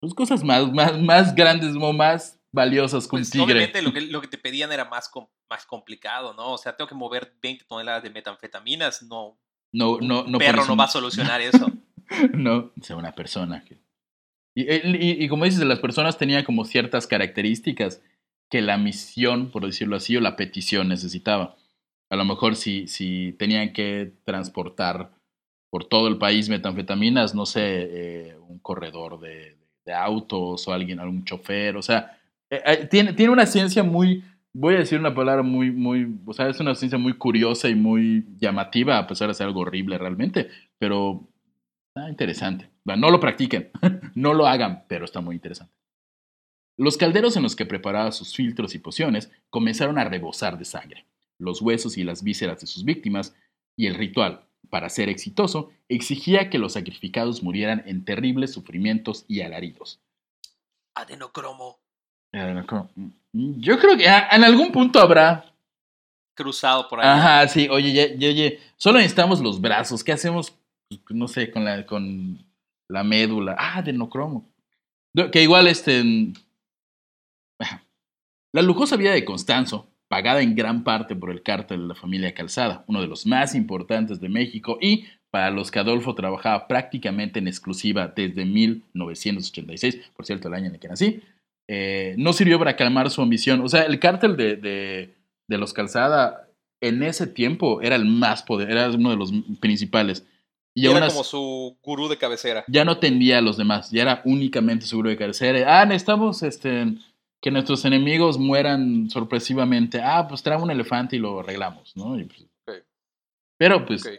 pues cosas más, más, más grandes más valiosas un Pues, tigre. obviamente lo que, lo que te pedían era más, com- más complicado, ¿no? O sea, tengo que mover 20 toneladas de metanfetaminas. No, No, no, un no perro pones no un- va a solucionar eso. no, sea, una persona. que- Y, y- y como dices, las personas tenían como ciertas características que la misión, por decirlo así, o la petición necesitaba. A lo mejor si, si tenían que transportar por todo el país metanfetaminas, no sé, eh, un corredor de, de autos o alguien, algún chofer, o sea, eh, eh, tiene, tiene una ciencia muy, voy a decir una palabra muy, muy, o sea, es una ciencia muy curiosa y muy llamativa, a pesar de ser algo horrible realmente, pero está interesante. No lo practiquen, no lo hagan, pero está muy interesante. Los calderos en los que preparaba sus filtros y pociones comenzaron a rebosar de sangre. Los huesos y las vísceras de sus víctimas y el ritual, para ser exitoso, exigía que los sacrificados murieran en terribles sufrimientos y alaridos. Adenocromo Yo creo que ah, en algún punto habrá. cruzado por ahí. Ajá, sí, oye, ya- oye, solo necesitamos los brazos. ¿Qué hacemos? No sé, con la, con la médula. Ah, adenocromo. No, Que igual este. mm. La lujosa vida de Constanzo, pagada en gran parte por el cártel de la familia Calzada, uno de los más importantes de México y para los que Adolfo trabajaba prácticamente en exclusiva desde 1986, por cierto, el año en el que nací, eh, no sirvió para calmar su ambición. O sea, el cártel de, de, de los Calzada en ese tiempo era el más poder, era uno de los principales. Y era así- como su gurú de cabecera. ya no tendía a los demás, ya era únicamente seguro de cabecera. Ah, necesitamos este, que nuestros enemigos mueran sorpresivamente. Ah, pues trae un elefante y lo arreglamos, ¿no? Y, pues. Pero pues, Ok.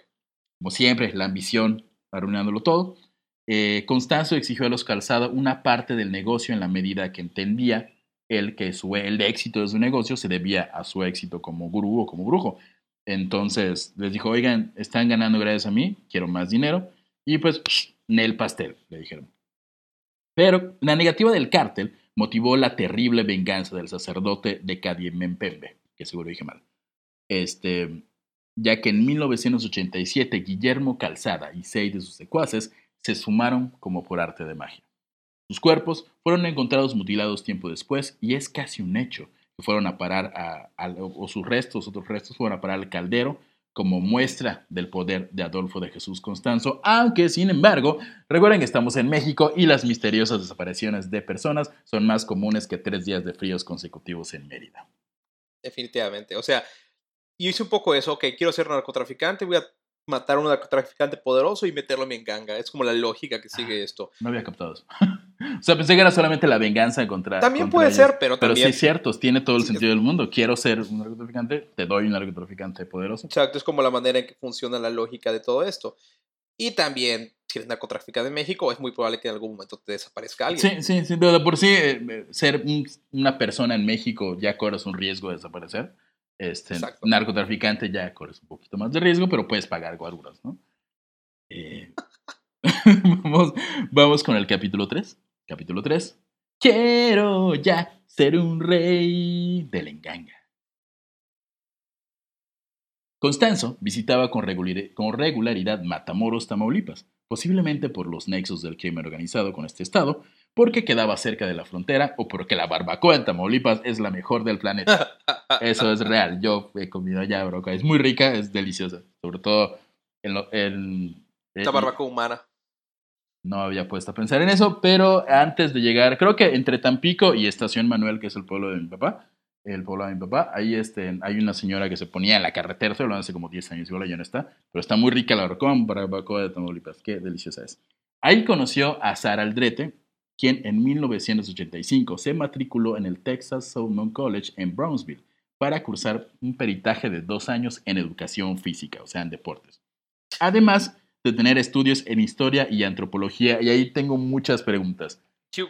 como siempre, la ambición arruinándolo todo. Eh, Constanzo exigió a los Calzada una parte del negocio en la medida que entendía él que su, el éxito de su negocio se debía a su éxito como gurú o como brujo. Entonces les dijo, oigan, están ganando gracias a mí, quiero más dinero. Y pues, Nel pastel, le dijeron. Pero la negativa del cártel motivó la terrible venganza del sacerdote de Cadiemempembe, que seguro dije mal. Este, ya que en 1987 Guillermo Calzada y seis de sus secuaces se sumaron como por arte de magia. Sus cuerpos fueron encontrados mutilados tiempo después y es casi un hecho que fueron a parar a- o sus restos, otros restos fueron a parar al caldero como muestra del poder de Adolfo de Jesús Constanzo, aunque sin embargo, recuerden que estamos en México y las misteriosas desapariciones de personas son más comunes que tres días de fríos consecutivos en Mérida. Definitivamente. O sea, yo hice un poco eso. Ok, quiero ser narcotraficante, voy a matar a un narcotraficante poderoso y meterlo en mi ganga. Es como la lógica que sigue esto. No había captado eso. o sea, pensé que era solamente la venganza contra. También contra puede ellos. ser, pero Pero sí también. es cierto, tiene todo el Sí, sentido del mundo. Quiero ser un narcotraficante, te doy un narcotraficante poderoso. Exacto, es como la manera en que funciona la lógica de todo esto. Y también, si eres narcotraficante en México, es muy probable que en algún momento te desaparezca alguien. Sí, sí, sí. De de por sí, eh, eh, ser un- una persona en México ya corres un riesgo de desaparecer. Este, Exacto. narcotraficante ya corres un poquito más de riesgo, pero puedes pagar guaruras, ¿no? Eh, vamos, vamos con el capítulo 3. Capítulo 3. Quiero ya ser un rey de la enganga. Constanzo visitaba con regularidad Matamoros, Tamaulipas, posiblemente por los nexos del crimen organizado con este estado, porque quedaba cerca de la frontera o porque la barbacoa en Tamaulipas es la mejor del planeta. Eso es real. Yo he comido allá, bro. Es muy rica, es deliciosa. Sobre todo en, lo- en- La en- barbacoa humana. no había puesto a pensar en eso, pero antes de llegar, creo que entre Tampico y Estación Manuel, que es el pueblo de mi papá, el pueblo de mi papá, ahí este, hay una señora que se ponía en la carretera, se lo hace como 10 años, igual ya no está, pero está muy rica la rocón, barbacoa de Tamaulipas, qué deliciosa es. Ahí conoció a Sara Aldrete, quien en 1985 se matriculó en el Texas Southern College en Brownsville para cursar un peritaje de dos años en educación física, o sea, en deportes. Además de tener estudios en historia y antropología, y ahí tengo muchas preguntas.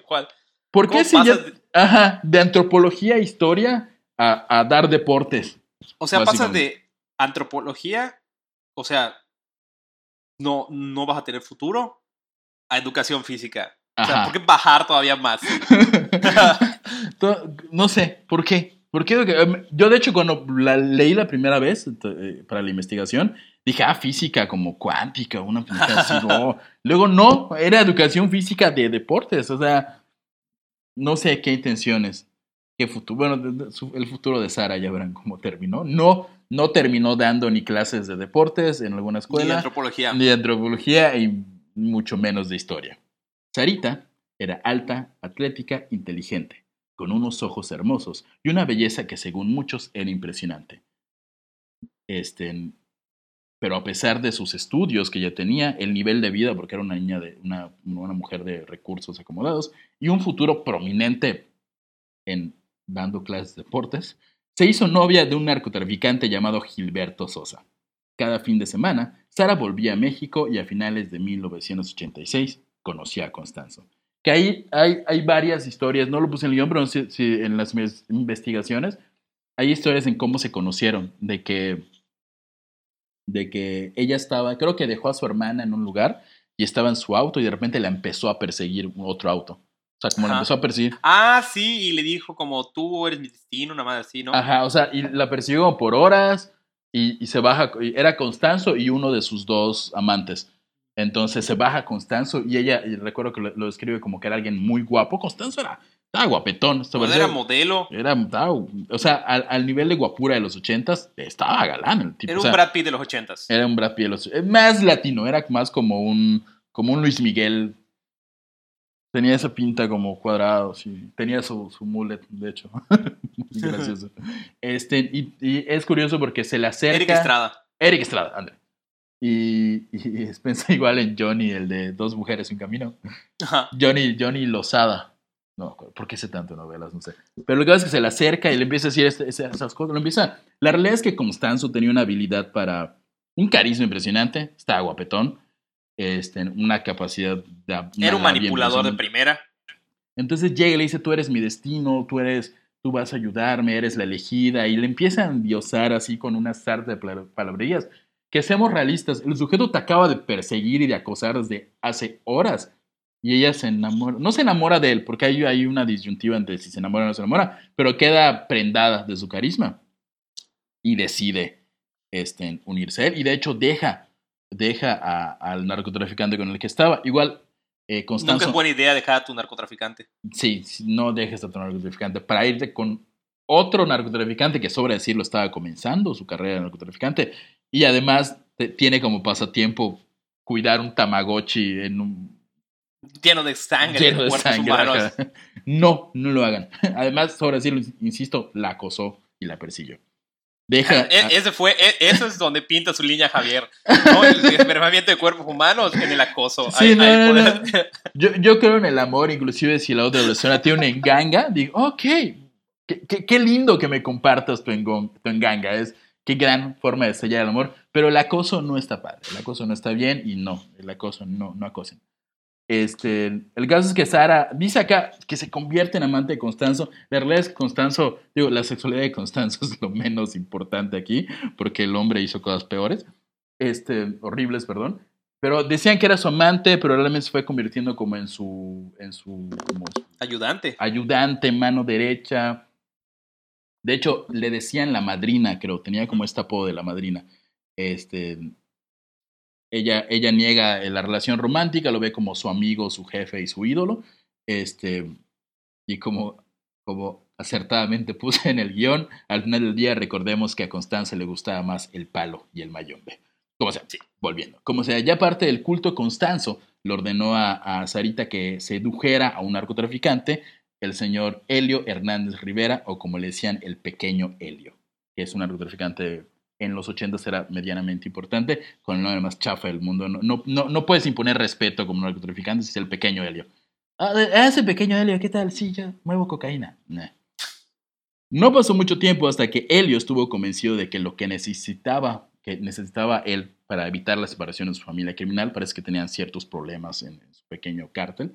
¿Cuál? ¿Por qué ¿Cómo si ya, ajá, de antropología e historia a, a dar deportes? O sea, pasas de antropología, o sea, no, no vas a tener futuro, a educación física. O sea. ¿por qué bajar todavía más? No sé, ¿por qué? ¿Por qué? Em, Yo, de hecho, cuando la leí la primera vez ent- eh, para la investigación, dije, ah, física como cuántica, una así, no. Luego, no, era educación física de deportes, o sea, no sé qué intenciones, qué futuro. Bueno, de- de- el futuro de Sara ya verán cómo terminó. No, no terminó dando ni clases de deportes en alguna Ni escuela antropología. ni de antropología y mucho menos de historia. Sarita era alta, atlética, inteligente, con unos ojos hermosos y una belleza que según muchos era impresionante. Este, pero a pesar de sus estudios que ya tenía, el nivel de vida, porque era una niña de una, una mujer de recursos acomodados y un futuro prominente en dando clases de deportes, se hizo novia de un narcotraficante llamado Gilberto Sosa. Cada fin de semana, Sara volvía a México y a finales de 1986 conocía a Constanzo. Que ahí hay, hay varias historias, no lo puse en el guion, pero sí- sí, en las investigaciones hay historias en cómo se conocieron, de que, de que ella estaba, creo que dejó a su hermana en un lugar y estaba en su auto y de repente la empezó a perseguir otro auto. O sea, como la Ajá. empezó a perseguir. Ah, sí, y le dijo como tú eres mi destino, una madre así, ¿no? Ajá, o sea, y la persiguió por horas y, y se baja, y era Constanzo y uno de sus dos amantes. Entonces se baja Constanzo y ella, y recuerdo que lo, lo describe como que era alguien muy guapo. Constanzo era, estaba guapetón. Parecía- era modelo, era- estaba- o sea, al, al nivel de guapura de los ochentas, estaba galán el tipo. era o un sea, Brad Pitt de los ochentas. era un Brad Pitt de los- eh, más latino, era más como un, como un Luis Miguel. Tenía esa pinta como cuadrado, sí. Tenía su, su mullet, de hecho. Muy gracioso. Este, y, y es curioso porque se le acerca. Eric Estrada. Eric Estrada, André. Y, y piensa igual en Johnny, el de Dos Mujeres y un Camino. Ajá. Johnny, Johnny Lozada. No, ¿por qué sé tanto novelas? No sé. Pero lo que pasa es que se le acerca y le empieza a decir este- esas cosas. Lo empieza. La realidad es que Constanzo tenía una habilidad para. Un carisma impresionante. Estaba guapetón. Este, una capacidad de. Era un manipulador de primera. Entonces llega y le dice, tú eres mi destino, tú eres, tú vas a ayudarme, eres la elegida, y le empieza a endiosar así con una sarta de pala- palabrerías. Que seamos realistas, el sujeto te acaba de perseguir y de acosar desde hace horas, y ella se enamora, no se enamora de él, porque hay, hay una disyuntiva entre si se enamora o no se enamora, pero queda prendada de su carisma, y decide este, unirse a él, y de hecho deja, deja a- al narcotraficante con el que estaba. Igual, eh, Constanzo... Nunca es buena idea dejar a tu narcotraficante. Sí, sí, no dejes a tu narcotraficante para irte con otro narcotraficante que, sobre decirlo, estaba comenzando su carrera de narcotraficante y además te- tiene como pasatiempo cuidar un tamagotchi en un Lleno de sangre, lleno de de sangre. humanos. No, no lo hagan. Además, sobre decirlo, insisto, la acosó y la persiguió. Deja. E- Ese fue, e- eso es donde pinta su línea Javier. ¿no? El desmembramiento de cuerpos humanos en el acoso. Sí, Ahí- no, no, puedes- Yo, yo creo en el amor, inclusive si la otra persona tiene una enganga, digo, ok, qué, qué- qué lindo que me compartas tu, engon- tu enganga, es qué gran forma de sellar el amor, pero el acoso no está padre, el acoso no está bien y no, el acoso no, no acosen. Este, el caso es que Sara dice acá que se convierte en amante de Constanzo. La realidad es que Constanzo, digo, la sexualidad de Constanzo es lo menos importante aquí, porque el hombre hizo cosas peores, este, horribles, perdón. Pero decían que era su amante, pero realmente se fue convirtiendo como en su, en su, como su Ayudante. ayudante, mano derecha. De hecho, le decían la madrina, creo, tenía como este apodo de la madrina. Este, ella, ella niega la relación romántica, lo ve como su amigo, su jefe y su ídolo. Este, y como, como acertadamente puse en el guion, al final del día recordemos que a Constanza le gustaba más el palo y el mayombe. Como sea, sí, volviendo. Como sea, ya parte del culto Constanzo le ordenó a, a Sarita que sedujera a un narcotraficante, el señor Helio Hernández Rivera, o como le decían, el pequeño Helio, que es un narcotraficante en los 80 era medianamente importante, con el nombre más chafa del mundo. No, no, no, puedes imponer respeto como narcotraficante si es el pequeño Helio. Ah, ese pequeño Helio, ¿qué tal? Sí, yo muevo cocaína. No pasó mucho tiempo hasta que Helio estuvo convencido de que lo que necesitaba, que necesitaba él para evitar la separación de su familia criminal, parece que tenían ciertos problemas en, su pequeño cártel,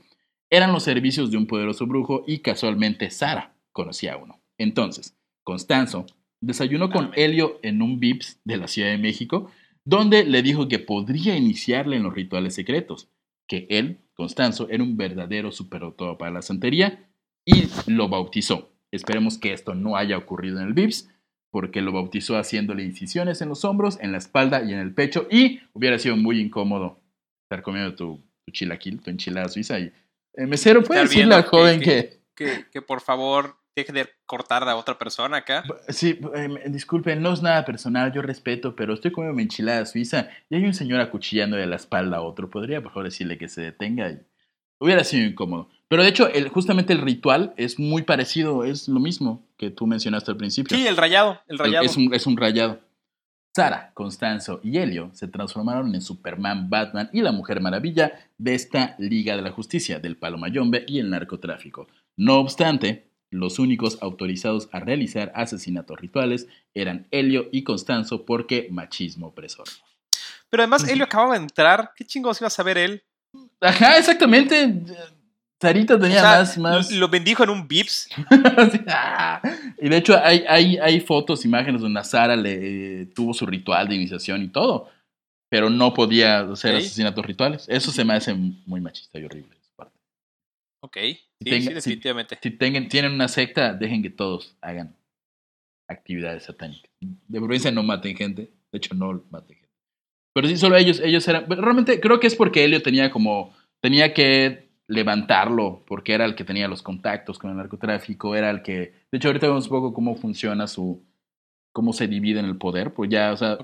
eran los servicios de un poderoso brujo y casualmente Sara conocía a uno. Entonces, Constanzo desayunó con Helio en un VIPS de la Ciudad de México, donde le dijo que podría iniciarle en los rituales secretos, que él, Constanzo, era un verdadero superautor para la santería y lo bautizó. Esperemos que esto no haya ocurrido en el VIPS, porque lo bautizó haciéndole incisiones en los hombros, en la espalda y en el pecho, y hubiera sido muy incómodo estar comiendo tu, chilaquil, tu enchilada suiza, y el mesero puede decirle al joven que, que, por favor deje de cortar a otra persona acá. Sí, eh, disculpen, no es nada personal, yo respeto, pero estoy comiendo mi enchilada suiza y hay un señor acuchillando de la espalda a otro. ¿Podría, por favor, decirle que se detenga? Hubiera sido incómodo. Pero de hecho, el, justamente el ritual es muy parecido, es lo mismo que tú mencionaste al principio. Sí, el rayado, el rayado. Es un, es un rayado. Sara, Constanzo y Helio se transformaron en Superman, Batman y la Mujer Maravilla de esta Liga de la Justicia, del Palo Mayombe y el narcotráfico. No obstante, los únicos autorizados a realizar asesinatos rituales eran Helio y Constanzo porque machismo opresor. Pero además Helio acababa de entrar, ¿qué chingos iba a saber él? Ajá, exactamente. Sarita tenía más, más. Lo bendijo en un Vips. y de hecho, hay, hay, hay, fotos, imágenes donde Sara le tuvo su ritual de iniciación y todo. Pero no podía hacer asesinatos rituales. Eso se me hace muy machista y horrible. Ok, sí, definitivamente. Si, tienen una secta, dejen que todos hagan actividades satánicas. De provincia no maten gente. De hecho, no maten gente. Pero sí, solo ellos, ellos eran. Realmente creo que es porque Helio tenía como. Tenía que levantarlo porque era el que tenía los contactos con el narcotráfico, era el que, de hecho ahorita vemos un poco cómo funciona su, cómo se divide en el poder, pues ya, o sea,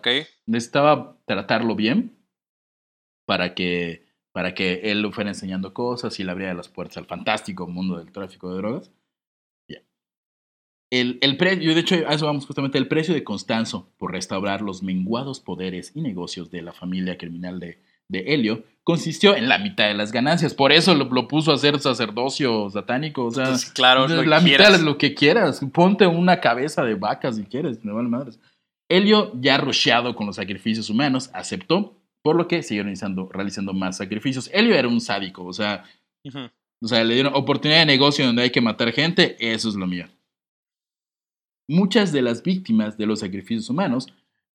necesitaba tratarlo bien para que, para que él le fuera enseñando cosas y le abriera las puertas al fantástico mundo del tráfico de drogas. El, el precio, de hecho, a eso vamos justamente, el precio de Constanzo por restaurar los menguados poderes y negocios de la familia criminal de, de Helio consistió en la mitad de las ganancias. Por eso lo, puso a hacer sacerdocio satánico. O sea, pues, claro, la mitad de lo que quieras. Ponte una cabeza de vaca si quieres, me vale madres. Helio, ya rocheado con los sacrificios humanos, aceptó, por lo que siguió realizando, realizando más sacrificios. Helio era un sádico, o sea, o sea, le dieron oportunidad de negocio donde hay que matar gente, eso es lo mío. Muchas de las víctimas de los sacrificios humanos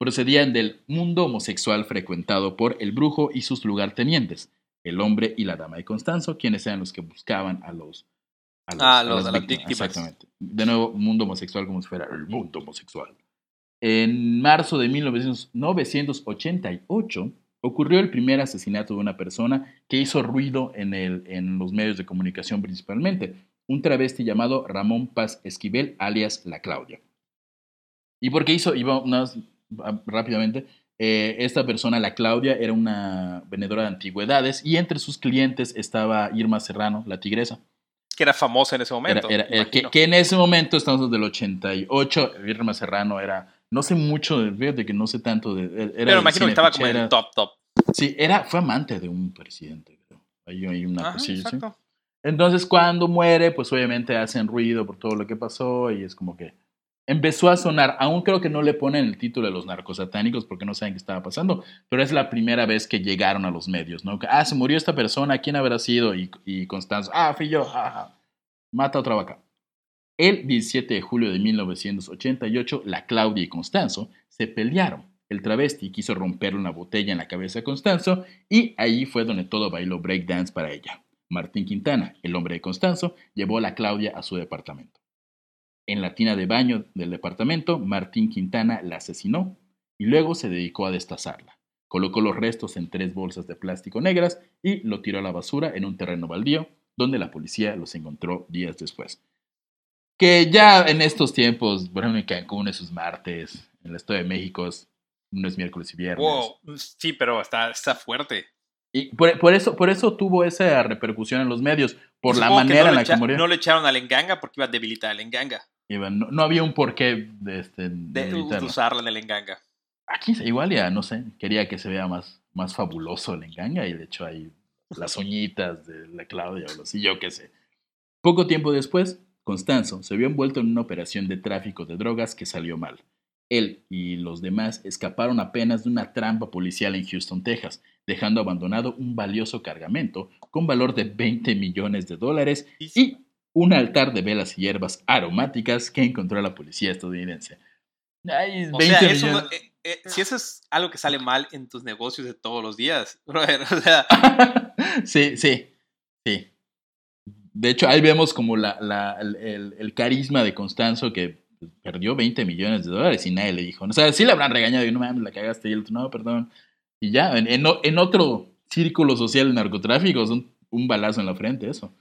procedían del mundo homosexual frecuentado por el brujo y sus lugartenientes, el hombre y la dama de Constanzo, quienes eran los que buscaban a los, a, los, las, víctimas. Exactamente. De nuevo, mundo homosexual como si fuera el mundo homosexual. En marzo de 1988 ocurrió el primer asesinato de una persona que hizo ruido en, el, en los medios de comunicación principalmente, un travesti llamado Ramón Paz Esquivel, alias La Claudia. ¿Y por qué hizo? Iba unas, rápidamente, eh, esta persona, la Claudia, era una vendedora de antigüedades y entre sus clientes estaba Irma Serrano, la tigresa. Que era famosa en ese momento. Eh, que, en ese momento, estamos desde el 88, Irma Serrano era, no sé mucho, de que no sé tanto de... Era Pero imagino que estaba como en el top, top. Sí, era, fue amante de un presidente, creo. Hay, una Entonces, cuando muere, pues obviamente hacen ruido por todo lo que pasó y es como que empezó a sonar. Aún creo que no le ponen el título de los narcosatánicos porque no saben qué estaba pasando, pero es la primera vez que llegaron a los medios, ¿no? Ah, se murió esta persona, ¿quién habrá sido? Y, Constanzo, ah, fui yo, mata a otra vaca. El 17 de julio de 1988, la Claudia y Constanzo se pelearon. El travesti quiso romperle una botella en la cabeza a Constanzo y ahí fue donde todo bailó breakdance para ella. Martín Quintana, el hombre de Constanzo, llevó a la Claudia a su departamento. En la tina de baño del departamento, Martín Quintana la asesinó y luego se dedicó a destazarla. Colocó los restos en tres bolsas de plástico negras y lo tiró a la basura en un terreno baldío, donde la policía los encontró días después. Que ya en estos tiempos, por ejemplo en Cancún, esos martes, en el Estado de México, lunes, miércoles y viernes. Wow, sí, pero está, está fuerte. Y por, por eso, por eso tuvo esa repercusión en los medios, por la manera no en la que murió. No le echaron a la enganga porque iba a debilitar a la enganga. No, no había un porqué de, este, de usarla en el enganga. Aquí igual ya, no sé, quería que se vea más, más fabuloso el enganga y de hecho hay las uñitas de la Claudia o así, yo qué sé. Poco tiempo después, Constanzo se vio envuelto en una operación de tráfico de drogas que salió mal. Él y los demás escaparon apenas de una trampa policial en Houston, Texas, dejando abandonado un valioso cargamento con valor de 20 millones de dólares Y, un altar de velas y hierbas aromáticas que encontró la policía estadounidense. Ay, o 20 sea, eso no- eh, eh, si eso es algo que sale mal en tus negocios de todos los días, brother, o sea, sí, sí, sí. De hecho, ahí vemos como la, la- el, el- el carisma de Constanzo que perdió 20 millones de dólares y nadie le dijo. O sea, sí le habrán regañado y no mames, la cagaste y el otro, no, perdón. Y ya, en, en o- en otro círculo social de narcotráfico, son un balazo en la frente, eso.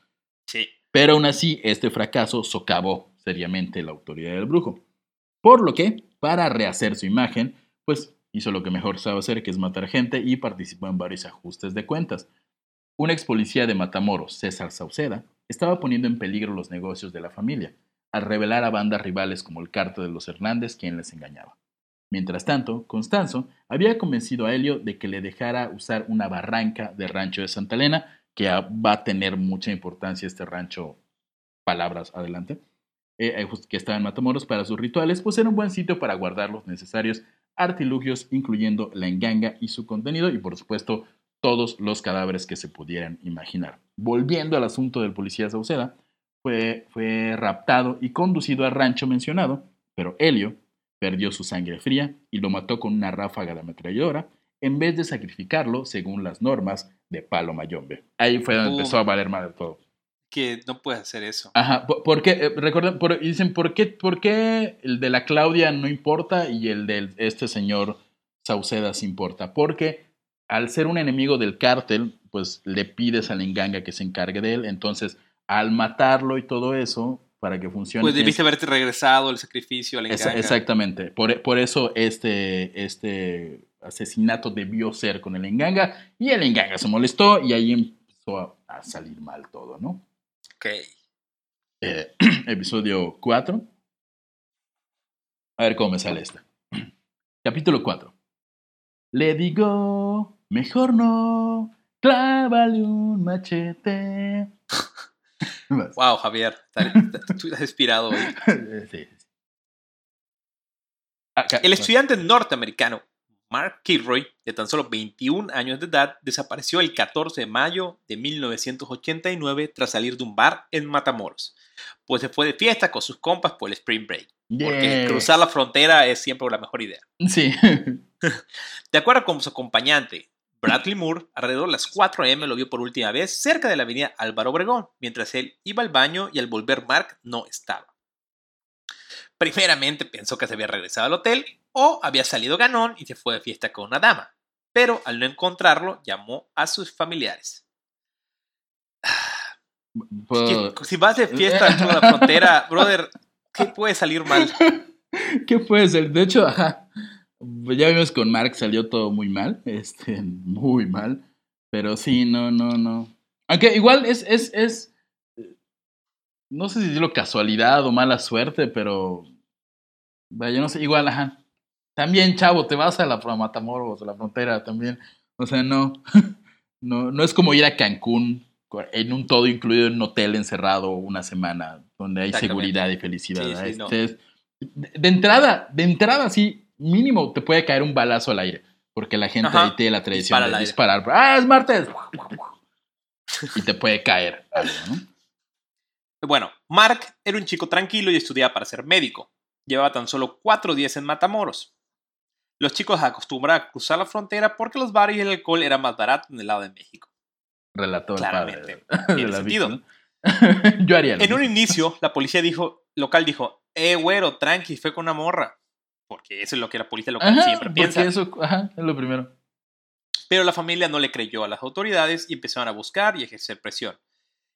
sí. Pero aún así, este fracaso socavó seriamente la autoridad del brujo. Por lo que, para rehacer su imagen, pues hizo lo que mejor sabe hacer, que es matar gente, y participó en varios ajustes de cuentas. Un ex policía de Matamoros, César Sauceda, estaba poniendo en peligro los negocios de la familia, al revelar a bandas rivales como el Cártel de los Hernández quien les engañaba. Mientras tanto, Constanzo había convencido a Helio de que le dejara usar una barranca del rancho de Santa Elena, que va a tener mucha importancia este rancho, palabras adelante, eh, eh, que estaba en Matamoros para sus rituales, pues era un buen sitio para guardar los necesarios artilugios, incluyendo la enganga y su contenido, y por supuesto todos los cadáveres que se pudieran imaginar. Volviendo al asunto del policía Sauceda, fue, fue raptado y conducido al rancho mencionado, pero Helio perdió su sangre fría y lo mató con una ráfaga de ametralladora en vez de sacrificarlo según las normas de Palo Mayombe. Ahí fue donde Boom. empezó a valer madre todo. Que no puedes hacer eso. Ajá, ¿por, por qué? Eh, recuerden, por- dicen, ¿por qué, ¿por qué el de la Claudia no importa y el de este señor Sauceda sí importa? Porque al ser un enemigo del cártel, pues le pides al enganga que se encargue de él, entonces al matarlo y todo eso, para que funcione... Pues debiste haberte regresado el sacrificio al enganga. exactamente. Por, por eso este, este asesinato debió ser con el enganga y el enganga se molestó y ahí empezó a, a salir mal todo, ¿no? Ok. Eh, episodio 4. A ver cómo me sale esta. Capítulo 4. Le digo, mejor no, clávale un machete. Wow, Javier. Tú estás inspirado hoy. Sí. Ah, El estudiante norteamericano Mark Kilroy, de tan solo 21 años de edad, desapareció el 14 de mayo de 1989 tras salir de un bar en Matamoros, pues se fue de fiesta con sus compas por el Spring Break, porque cruzar la frontera es siempre la mejor idea. Sí. De acuerdo con su acompañante, Bradley Moore, alrededor de las 4 am lo vio por última vez cerca de la avenida Álvaro Obregón, mientras él iba al baño y al volver Mark no estaba. Primeramente pensó que se había regresado al hotel o había salido ganón y se fue de fiesta con una dama, pero al no encontrarlo llamó a sus familiares. Si vas de fiesta dentro de la frontera, brother, ¿qué puede salir mal? ¿Qué puede ser? De hecho, ajá, ya vimos con Mark, salió todo muy mal, este, muy mal, pero sí, no, no, no. Aunque igual es, es, es, eh, no sé si decirlo casualidad o mala suerte, pero, vaya, no sé, igual, ajá. También, chavo, te vas a la a Matamoros, a la frontera también, o sea, no, no, no es como ir a Cancún en un todo incluido en un hotel encerrado una semana, donde hay seguridad y felicidad. Sí, ¿verdad? sí, no. Este es- de, de entrada, de entrada, sí, mínimo te puede caer un balazo al aire. Porque la gente Ajá. ahí tiene la tradición Dispara al de disparar. ¡Ah, es martes! Y te puede caer algo, ¿no? Bueno, Mark era un chico tranquilo y estudiaba para ser médico. Llevaba tan solo cuatro días en Matamoros. Los chicos acostumbraban a cruzar la frontera porque los bares y el alcohol eran más baratos en el lado de México. Relató el Claramente, padre tiene sentido. Yo haría En un inicio, la policía dijo, local dijo, eh, güero, tranqui, fue con una morra. Porque eso es lo que la policía local Ajá, siempre porque piensa. eso, ajá, es lo primero. Pero la familia no le creyó a las autoridades y empezaron a buscar y ejercer presión.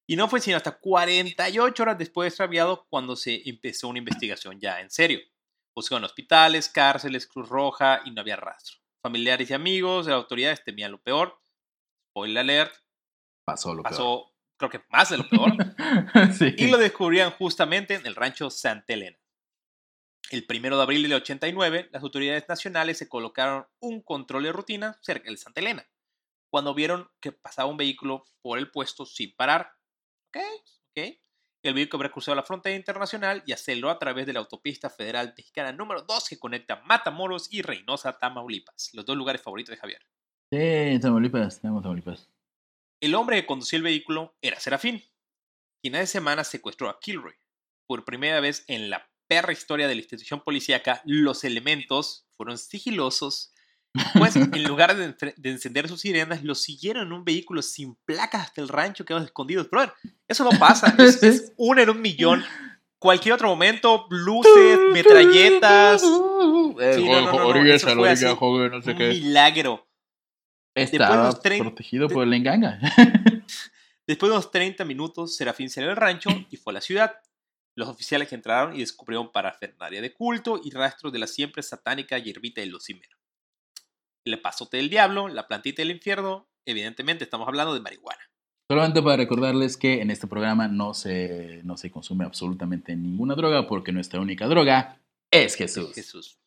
Y no fue sino hasta 48 horas después de extraviado cuando se empezó una investigación ya en serio. Buscaban hospitales, cárceles, Cruz Roja y no había rastro. Familiares y amigos de las autoridades temían lo peor. Spoiler alert, Pasó lo peor. pasó creo que más de lo peor. sí. y lo descubrían justamente en el rancho Santa Elena. El primero de abril del 89, las autoridades nacionales se colocaron un control de rutina cerca de Santa Elena, cuando vieron que pasaba un vehículo por el puesto sin parar. Ok, ok. El vehículo habría cruzado la frontera internacional y aceleró a través de la autopista federal mexicana número 2 que conecta Matamoros y Reynosa, Tamaulipas, los dos lugares favoritos de Javier. Sí, Tamaulipas, tenemos Tamaulipas. El hombre que conducía el vehículo era Serafín, quien hace semanas secuestró a Kilroy. Por primera vez en la perra historia de la institución policíaca, los elementos fueron sigilosos, pues en lugar de, de encender sus sirenas, los siguieron en un vehículo sin placas hasta el rancho, quedaron escondidos. Brother, eso no pasa, es, es una en un millón. Cualquier otro momento, luces, metralletas, no, sé qué. milagro. Estaba tren- protegido de- por el enganga. Después de unos 30 minutos, Serafín salió del rancho y fue a la ciudad. Los oficiales entraron y descubrieron parafernalia de culto y rastros de la siempre satánica hierbita de Lucimer. El pasote del diablo, la plantita del infierno, evidentemente estamos hablando de marihuana. Solamente para recordarles que en este programa no se, no se consume absolutamente ninguna droga porque nuestra única droga es Jesús. Jesús.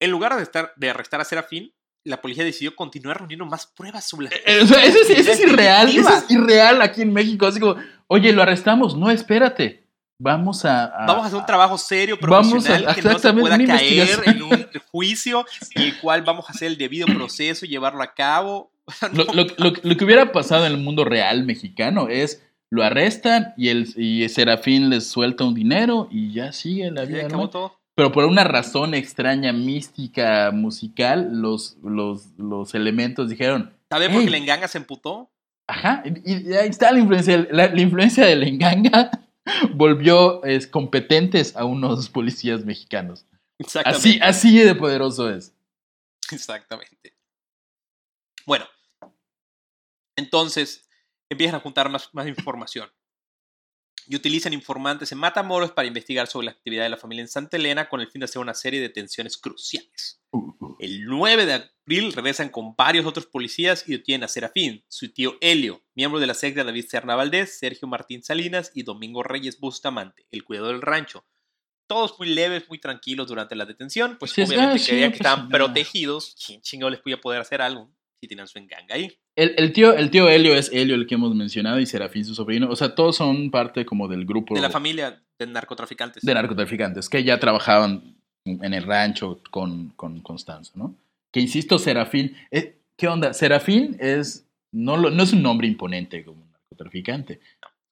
En lugar de, estar, de arrestar a Serafín, la policía decidió continuar reuniendo más pruebas sobre la Eh, sea, eso, es, eso es irreal, eso es irreal aquí en México. Así como, oye, lo arrestamos. No, espérate. Vamos a. a- Vamos a hacer un trabajo serio, Vamos a- profesional, que no se pueda caer en un juicio en el cual vamos a hacer el debido proceso y llevarlo a cabo. Lo, lo- lo- lo que hubiera pasado en el mundo real mexicano es lo arrestan y el y Serafín les suelta un dinero y ya sigue la Ya vida. acabó todo. Pero por una razón extraña, mística, musical, los, los, los elementos dijeron, ¿Sabes por qué Ey. la enganga se emputó? ajá, y, y ahí está la influencia, la, la influencia del enganga volvió es, competentes a unos policías mexicanos. Exactamente. Así, así de poderoso es. Exactamente. Bueno, entonces empiezan a juntar más, más información y utilizan informantes en Matamoros para investigar sobre la actividad de la familia en Santa Elena con el fin de hacer una serie de detenciones cruciales. El 9 de abril regresan con varios otros policías y detienen a Serafín, su tío Helio, miembro de la secta David Serna Valdés, Sergio Martín Salinas y Domingo Reyes Bustamante, el cuidador del rancho. Todos muy leves, muy tranquilos durante la detención, pues Sí, obviamente creían que estaban protegidos. ¿Quién chingado les podía poder hacer algo si tenían su enganga ahí? El, el tío, el tío Helio es Helio, el que hemos mencionado, y Serafín, su sobrino. O sea, todos son parte como del grupo De la familia de narcotraficantes. de narcotraficantes que ya trabajaban en el rancho con, con Constanzo, ¿no? Que insisto, Serafín, eh, ¿qué onda? Serafín es, no, lo- no es un nombre imponente como un narcotraficante,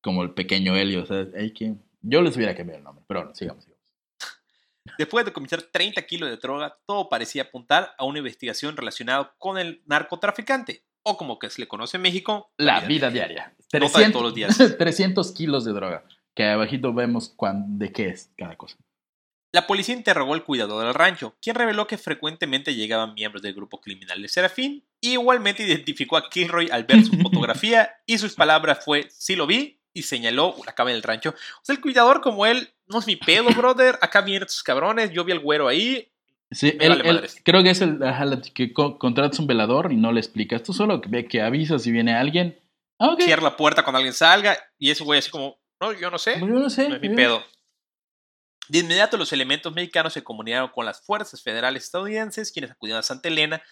como el pequeño Helio, o sea, hay que, yo les hubiera cambiado el nombre, pero bueno, sigamos, sigamos. Después de cometer 30 kilos de droga, todo parecía apuntar a una investigación relacionada con el narcotraficante, o como que se le conoce en México, La vida diaria. Nota de todos los días. 300 kilos de droga, que abajito vemos cuán- de qué es cada cosa. La policía interrogó al cuidador del rancho, quien reveló que frecuentemente llegaban miembros del grupo criminal de Serafín, y igualmente identificó a Kilroy al ver su fotografía, y sus palabras fue, sí lo vi, y señaló la cama del rancho. O sea, el cuidador como él, no es mi pedo, brother, acá vienen estos cabrones, yo vi al güero ahí, Sí, él- vale él- creo que es el que co- contratas un velador y no le explicas. Tú solo que, que avisas si viene alguien. Ah, ok. cierra la puerta cuando alguien salga, y ese güey así como, no, yo no sé, yo no sé. no es mi yo- pedo. De inmediato los elementos mexicanos se comunicaron con las fuerzas federales estadounidenses, quienes acudieron a Santa Elena,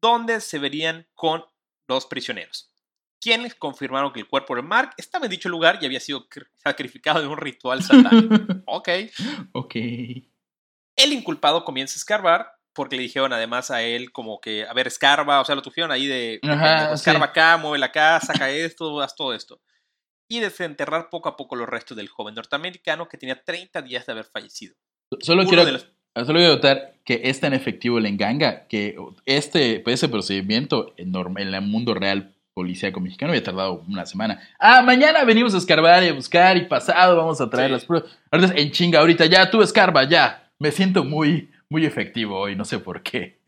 donde se verían con los prisioneros, quienes confirmaron que el cuerpo de Mark estaba en dicho lugar y había sido cr- sacrificado en un ritual satánico. ok. ok. El inculpado comienza a escarbar porque le dijeron además a él como que, a ver, escarba, o sea, lo tuvieron ahí de, Ajá, pendejo, sí. escarba acá, mueve acá, saca esto, haz todo esto. Y desenterrar poco a poco los restos del joven norteamericano que tenía 30 días de haber fallecido. Solo Uno quiero, los- solo quiero notar que es tan efectivo el enganga que este, pues, ese procedimiento en, el mundo real policíaco mexicano había tardado una semana. Ah, mañana venimos a escarbar y a buscar y pasado vamos a traer Sí. las pruebas. Ahorita en chinga, ahorita ya, tú escarba, ya. Me siento muy, muy efectivo hoy, no sé por qué.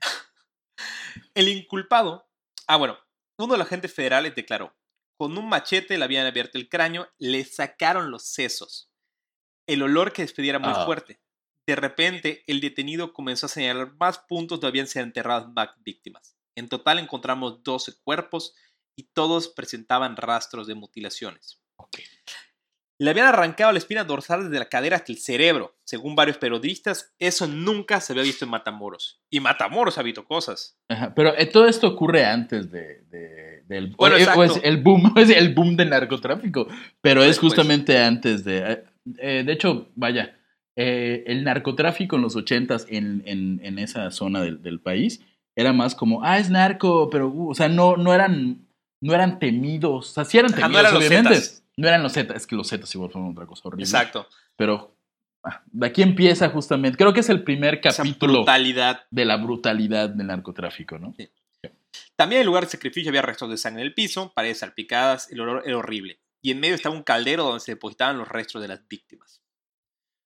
El inculpado, ah bueno, uno de los agentes federales declaró, con un machete le habían abierto el cráneo, le sacaron los sesos. El olor que despedía era muy Ah. fuerte. de repente el detenido comenzó a señalar más puntos donde habían sido enterradas más víctimas. En total encontramos 12 cuerpos y todos presentaban rastros de mutilaciones. Le habían arrancado la espina dorsal desde la cadera hasta el cerebro. Según varios periodistas, eso nunca se había visto en Matamoros. Y Matamoros ha visto cosas. Ajá, pero eh, todo esto ocurre antes de, de- del Bueno, es el boom, es el boom del narcotráfico, pero es Después. justamente antes de. eh, eh, de hecho, vaya, eh, el narcotráfico en los ochentas en, en, en esa zona del, del país era más como, ah, es narco, pero, uh, o sea, no, no eran, no eran temidos, o sea, sí eran Ajá, temidos, no eran los obviamente. No eran los Zetas, es que los Zetas igual fueron otra cosa horrible. Exacto. Pero ah, de aquí empieza justamente, creo que es el primer capítulo brutalidad. de la brutalidad del narcotráfico, ¿no? También en el lugar de sacrificio había restos de sangre en el piso, paredes salpicadas, el olor era horrible. Y en medio estaba un caldero donde se depositaban los restos de las víctimas.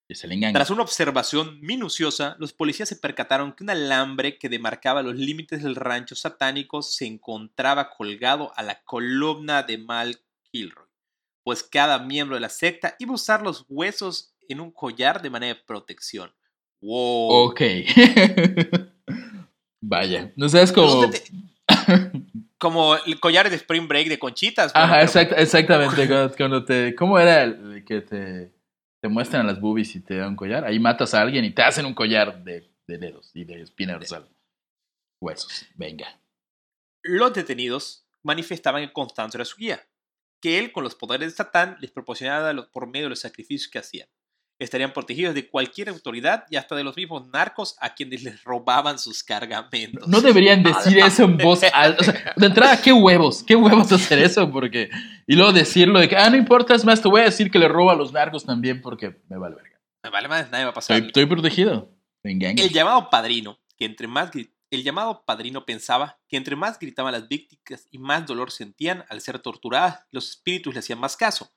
Que se le engaña. Tras una observación minuciosa, los policías se percataron que un alambre que demarcaba los límites del rancho satánico se encontraba colgado a la columna de Mal Kilroy, pues cada miembro de la secta iba a usar los huesos en un collar de manera de protección. ¡Wow! Ok. Vaya. No sabes como. dete- Como el collar de Spring Break de conchitas. Ajá, exact- exactamente. Cuando, te. ¿Cómo era el que te, te muestran las boobies y te dan un collar? Ahí matas a alguien y te hacen un collar de, de dedos y de espina dorsal. Huesos. Venga. Los detenidos manifestaban que Constanzo era su guía, que él con los poderes de Satán les proporcionaba por medio de los sacrificios que hacían. Estarían protegidos de cualquier autoridad y hasta de los mismos narcos a quienes les robaban sus cargamentos. No deberían decir eso en voz alta. O sea, de entrada, qué huevos. Qué huevos hacer eso porque. Y luego decirlo de que, ah, no importa, es más, te voy a decir que le robo a los narcos también porque me vale verga. Me vale más, nadie va a pasar. Estoy, estoy protegido. Venga. El llamado padrino, que entre más el llamado padrino pensaba que entre más gritaban las víctimas y más dolor sentían al ser torturadas, los espíritus le hacían más caso.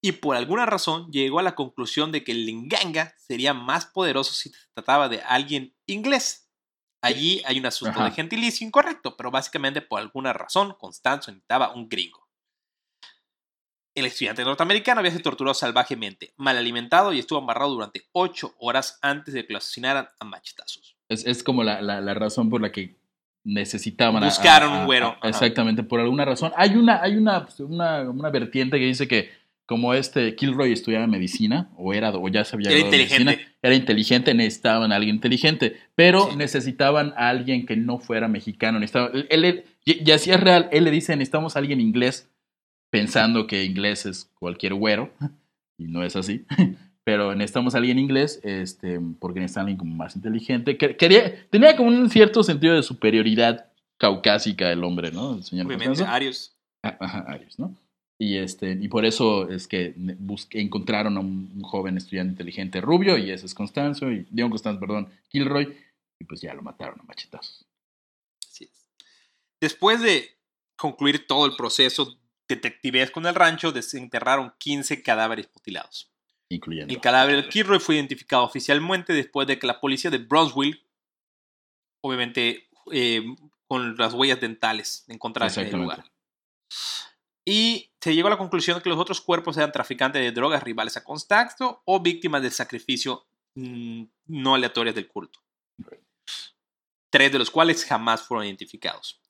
Y por alguna razón llegó a la conclusión de que el linganga sería más poderoso si se trataba de alguien inglés. Allí hay un asunto Ajá. de gentilicio incorrecto, pero básicamente por alguna razón Constanzo necesitaba un gringo. El estudiante norteamericano había sido torturado salvajemente, mal alimentado y estuvo amarrado durante ocho horas antes de que lo asesinaran a machetazos. Es, es como la, la- la razón por la que necesitaban Buscaron un güero, a- exactamente, por alguna razón. Hay una, hay una, pues, una, una vertiente que dice que como este Kilroy estudiaba medicina, o era, o ya sabía Era de medicina, inteligente. era inteligente, necesitaban a alguien inteligente, pero Sí. necesitaban a alguien que no fuera mexicano. Necesitaban, él, él- y, y así es real, él le dice, necesitamos a alguien inglés, pensando que inglés es cualquier güero, y no es así. Pero necesitamos a alguien inglés, este, porque necesitamos a alguien como más inteligente. Que- Quería, tenía como un cierto sentido de superioridad caucásica el hombre, ¿no? El señor Obviamente. Arius. Ah, Ajá, Arias, ¿no? Y, este, y por eso es que busque- encontraron a un, un joven estudiante inteligente rubio, y ese es Constanzo, y Dion Constanzo, perdón, Kilroy, y pues ya lo mataron a machetazos. Así es. Después de concluir todo el proceso detectivesco en el rancho, desenterraron 15 cadáveres mutilados. Incluyendo. El cadáver de Kilroy fue identificado oficialmente después de que la policía de Brownsville, obviamente eh, con las huellas dentales encontradas en el lugar. Y se llegó a la conclusión de que los otros cuerpos eran traficantes de drogas rivales a Constanzo o víctimas del sacrificio mm, no aleatorias del culto. Tres de los cuales jamás fueron identificados.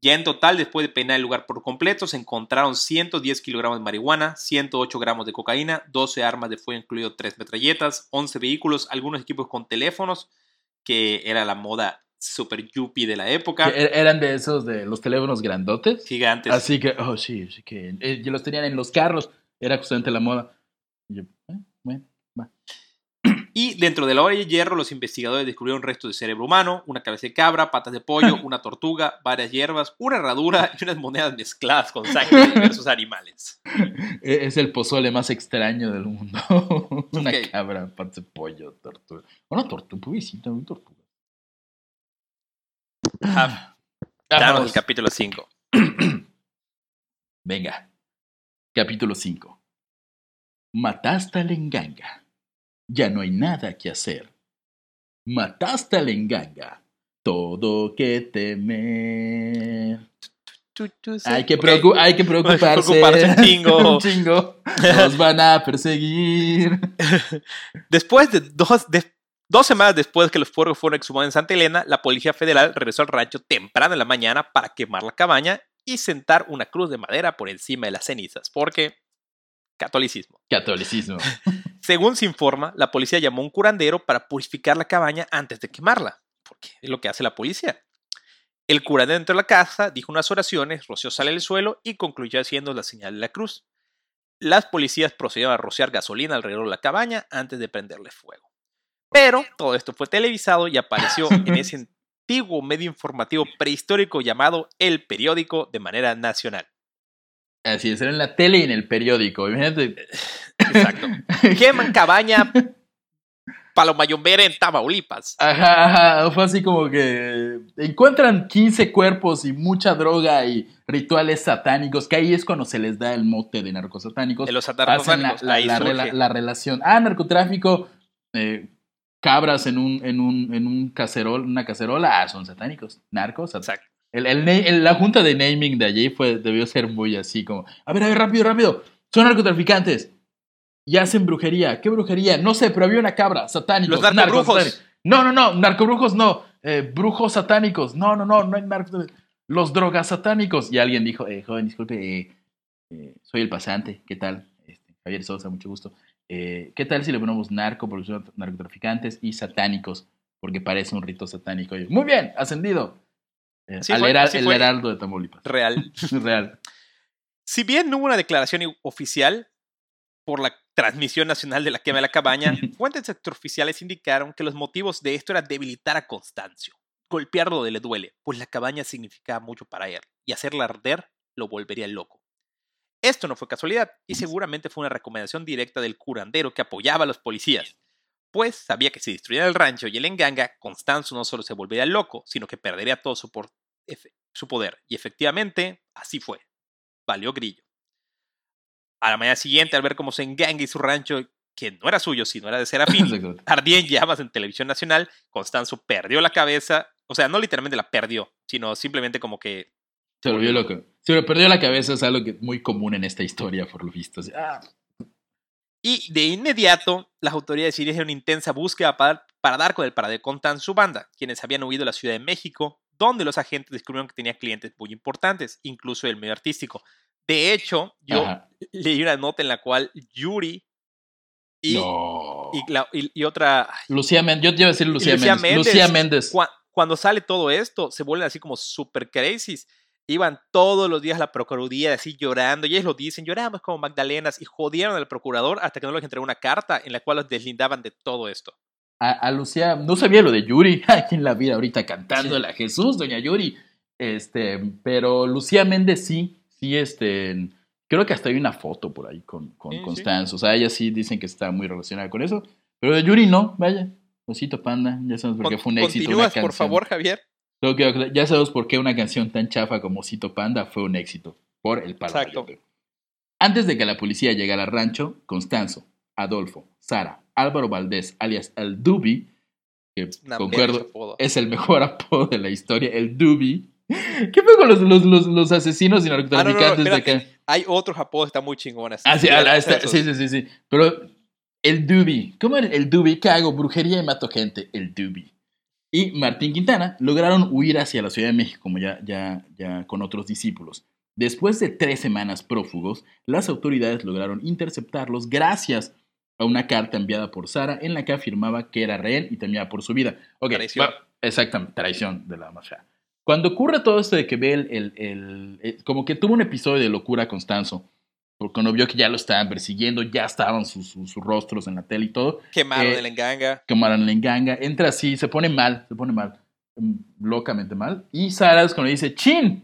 Ya en total, después de peinar el lugar por completo, se encontraron 110 kilogramos de marihuana, 108 gramos de cocaína, 12 armas de fuego, incluido 3 metralletas, 11 vehículos, algunos equipos con teléfonos, que era la moda super yuppie de la época. Er- eran de esos de los teléfonos grandotes. Gigantes. Así que, oh, sí, sí que eh, los tenían en los carros, era justamente la moda. Yo, eh. Y dentro de la olla de hierro, los investigadores descubrieron restos de cerebro humano, una cabeza de cabra, patas de pollo, una tortuga, varias hierbas, una herradura y unas monedas mezcladas con sangre de diversos animales. E- Es el pozole más extraño del mundo. Una cabra, patas de pollo, tortuga. Una tortuga, pobrecita, una tortuga. Ah, Ah, Danos vamos. el capítulo 5. Venga. Capítulo 5. Mataste al enganga. Ya no hay nada que hacer. Mataste al enganga. Todo que temer. Hay que, preocu- hay que preocuparse. preocuparse un chingo. un chingo. Nos van a perseguir. Después de dos, de- Dos semanas después que los cuerpos fueron exhumados en Santa Elena, la Policía Federal regresó al rancho temprano en la mañana para quemar la cabaña y sentar una cruz de madera por encima de las cenizas, porque catolicismo. Catolicismo. Según se informa, la policía llamó a un curandero para purificar la cabaña antes de quemarla, porque es lo que hace la policía. El curandero entró a la casa, dijo unas oraciones, roció sal en el suelo y concluyó haciendo la señal de la cruz. Las policías procedieron a rociar gasolina alrededor de la cabaña antes de prenderle fuego. Pero todo esto fue televisado y apareció en ese antiguo medio informativo prehistórico llamado El Periódico de manera nacional. Así es, era en la tele y en el periódico. Imagínate. Exacto. Queman cabaña Palomayombera en Tamaulipas. Ajá, ajá, fue así como que encuentran 15 cuerpos y mucha droga y rituales satánicos, que ahí es cuando se les da el mote de narcosatánicos. De los la, la- relación. Ah, narcotráfico, eh, cabras en un, en un, en un cacerol, una cacerola, ah, son satánicos. Narcos, Exacto. El, el- la junta de naming de allí fue, debió ser muy así como, a ver, a ver, rápido, rápido, son narcotraficantes y hacen brujería. ¿Qué brujería? No sé, pero había una cabra, satánicos. Los narcobrujos. No, no, no, narcobrujos no, eh, brujos satánicos. No, no, no, no hay narcos. Los drogas satánicos. Y alguien dijo, eh, joven, disculpe, eh, soy el pasante, ¿qué tal? Este, Javier Sosa, mucho gusto. ¿Qué tal si le ponemos narco, porque son narcotraficantes y satánicos? Porque parece un rito satánico. Yo, Muy bien, ascendido. Así al fue, heral- así el heraldo de Tamaulipas. Real. Real. Si bien no hubo una declaración oficial por la transmisión nacional de la quema de la cabaña, fuentes extraoficiales indicaron que los motivos de esto era debilitar a Constancio, golpearlo de le duele, pues la cabaña significaba mucho para él, y hacerla arder lo volvería loco. Esto no fue casualidad, y seguramente fue una recomendación directa del curandero que apoyaba a los policías, pues sabía que si destruían el rancho y el enganga, Constanzo no solo se volvería loco, sino que perdería todo su, por- su poder. Y efectivamente, así fue. Valió grillo. A la mañana siguiente, al ver cómo se enganga y su rancho, que no era suyo, sino era de Serafín, ardía en llamas en televisión nacional, Constanzo perdió la cabeza, o sea, no literalmente la perdió, sino simplemente como que Se volvió loco. Se le perdió la cabeza, es algo que muy común en esta historia, por lo visto. Ah, Y de inmediato, las autoridades iniciaron una intensa búsqueda para, para dar con el paradero de Contan su banda, quienes habían huido a la Ciudad de México, donde los agentes descubrieron que tenía clientes muy importantes, incluso el medio artístico. De hecho, yo ajá. leí una nota en la cual Yuri y, no. y, la- y- y otra... Lucía Méndez, yo te iba a decir Lucía, Lucía Méndez. Méndez. Lucía Méndez. cua- cuando sale todo esto, se vuelven así como super crazy. Iban todos los días a la Procuraduría así llorando, y ellos lo dicen, lloramos como Magdalenas, y jodieron al procurador hasta que no les entregó una carta en la cual los deslindaban de todo esto. A, a Lucía, no sabía lo de Yuri. Aquí en la vida ahorita cantando Sí. a Jesús, doña Yuri. Este, pero Lucía Méndez sí, sí, este, creo que hasta hay una foto por ahí con, con Sí, sí. Constanzo. O sea, ella sí dicen que está muy relacionada con eso. Pero de Yuri no, vaya. Osito Panda, ya sabemos por qué fue un éxito. una Continúas, por favor, Javier. Ya sabemos por qué una canción tan chafa como Osito Panda fue un éxito. Por el palo Exacto. Antes de que la policía llegara al rancho, Constanzo, Adolfo, Sara, Álvaro Valdés, alias el Dubi, que Una concuerdo, es el mejor apodo de la historia, el Dubi. ¿Qué fue con los, los, los, los asesinos y Ah, no, no, no, narcotraficantes de acá? Hay otros apodos que están muy chingones. Ah, sí, Mira, ah, está- esos. sí, sí, sí, sí. Pero el Dubi, ¿cómo el, el Dubi? ¿Qué hago? Brujería y mato gente, el Dubi. Y Martín Quintana lograron huir hacia la Ciudad de México, como ya, ya, ya con otros discípulos. Después de tres semanas prófugos, las autoridades lograron interceptarlos gracias a una carta enviada por Sara en la que afirmaba que era rehén y temía por su vida. Ok, Traición. va- exactamente, traición de la mafia. Cuando ocurre todo esto de que ve el, el- el- el- como que tuvo un episodio de locura Constanzo, porque cuando vio que ya lo estaban persiguiendo, ya estaban sus, sus- sus rostros en la tele y todo, Quemaron Eh, el enganga. quemaron la enganga, entra así, se pone mal, se pone mal, mm, locamente mal, y Sara es cuando dice, chin,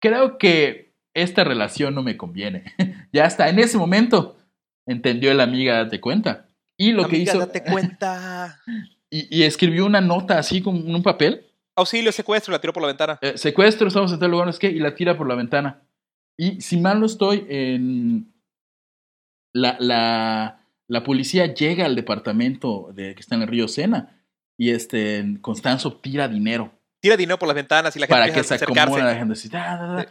creo que esta relación no me conviene. ya hasta en ese momento entendió la amiga, date cuenta. Y lo que Amiga, hizo, date cuenta. y, y escribió una nota así con un papel, Auxilio, secuestro, la tiró por la ventana. eh, secuestro, estamos en tal lugar, no es que, y la tira por la ventana. Y si mal no estoy, en la, la, la policía llega al departamento de, que está en el río Sena y este, Constanzo tira dinero Tira dinero por las ventanas y la gente para que se acomode la gente así, da, da, da,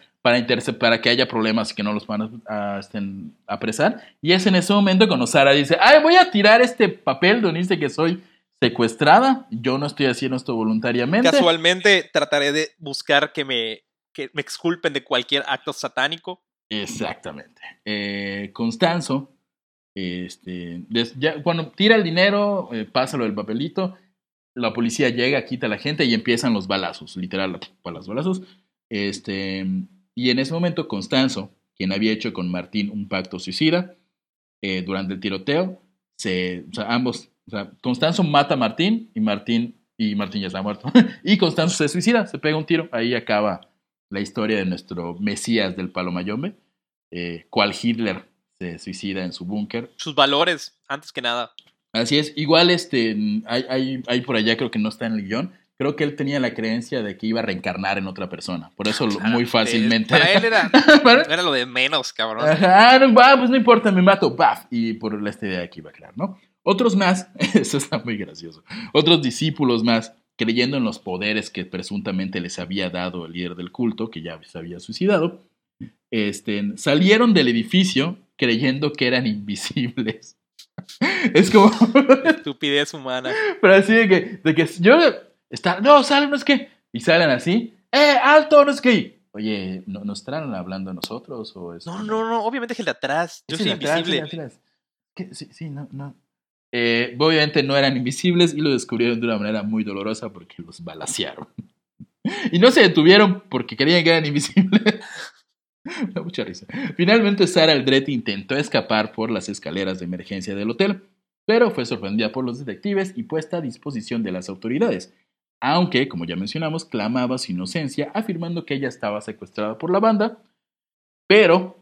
Sí. para, que haya problemas y que no los van a, a, estén, apresar. Y es en ese momento cuando Sara dice, ay, voy a tirar este papel donde dice que soy secuestrada. Yo no estoy haciendo esto voluntariamente. Casualmente trataré de buscar que me, que me exculpen de cualquier acto satánico. Exactamente. Eh, Constanzo, este, des- ya, cuando tira el dinero, eh, pásalo del papelito, la policía llega, quita a la gente y empiezan los balazos, literal, para los balazos. Este, y en ese momento, Constanzo, quien había hecho con Martín un pacto suicida, eh, durante el tiroteo, se, o sea, ambos, o sea, Constanzo mata a Martín y Martín, y Martín ya está muerto, y Constanzo se suicida, se pega un tiro, ahí acaba la historia de nuestro Mesías del Palo Mayombe, eh, cual Hitler se suicida en su búnker. Sus valores, antes que nada. Así es, igual este, hay, hay, hay por allá, creo que no está en el guion, creo que él tenía la creencia de que iba a reencarnar en otra persona, por eso muy fácilmente... Para él era, Para- era lo de menos, cabrón. Ajá, no, pues no importa, me mato, baf, y por esta idea que iba a crear, ¿no? Otros más, eso está muy gracioso, otros discípulos más, creyendo en los poderes que presuntamente les había dado el líder del culto, que ya se había suicidado, este, salieron del edificio creyendo que eran invisibles. Es como, Estupidez humana. pero así de que, de que yo, está, no, salen, no es que, y salen así, ¡eh, alto, no es que! Oye, ¿no, ¿nos estarán hablando a nosotros o es No, no, no. Obviamente es el de atrás. Yo soy invisible. Sí, sí, no, no. Eh, obviamente no eran invisibles y lo descubrieron de una manera muy dolorosa porque los balacearon. Y no se detuvieron porque creían que eran invisibles. Me da mucha risa. Finalmente, Sara Aldrete intentó escapar por las escaleras de emergencia del hotel, pero fue sorprendida por los detectives y puesta a disposición de las autoridades. Aunque, como ya mencionamos, clamaba su inocencia, afirmando que ella estaba secuestrada por la banda, pero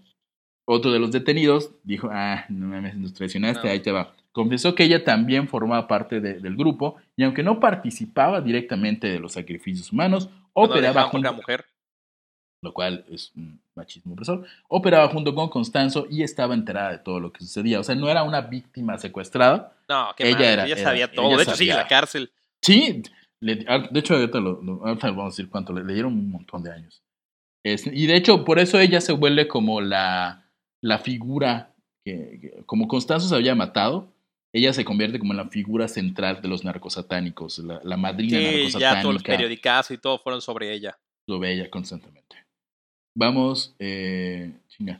otro de los detenidos dijo, ah, no nos traicionaste, No. ahí te va. Confesó que ella también formaba parte de- del grupo y aunque no participaba directamente de los sacrificios humanos, No operaba junto, mujer. lo cual es un machismo opresor, operaba junto con Constanzo y estaba enterada de todo lo que sucedía. O sea, no era una víctima secuestrada. No, que Ella era- ella era- sabía todo. ella de hecho, sigue en sabía. la cárcel. Sí, le- ah, de hecho, ahorita, lo, lo- ahorita vamos a decir cuánto, le, le dieron un montón de años. Es- y de hecho, por eso ella se vuelve como la, la figura que, que- como Constanzo se había matado, ella se convierte como en la figura central de los narcosatánicos, la, la madrina Sí, ya todos los narcosatánica. periodicazos y todo fueron sobre ella. Ve ella constantemente. Vamos, eh, chinga.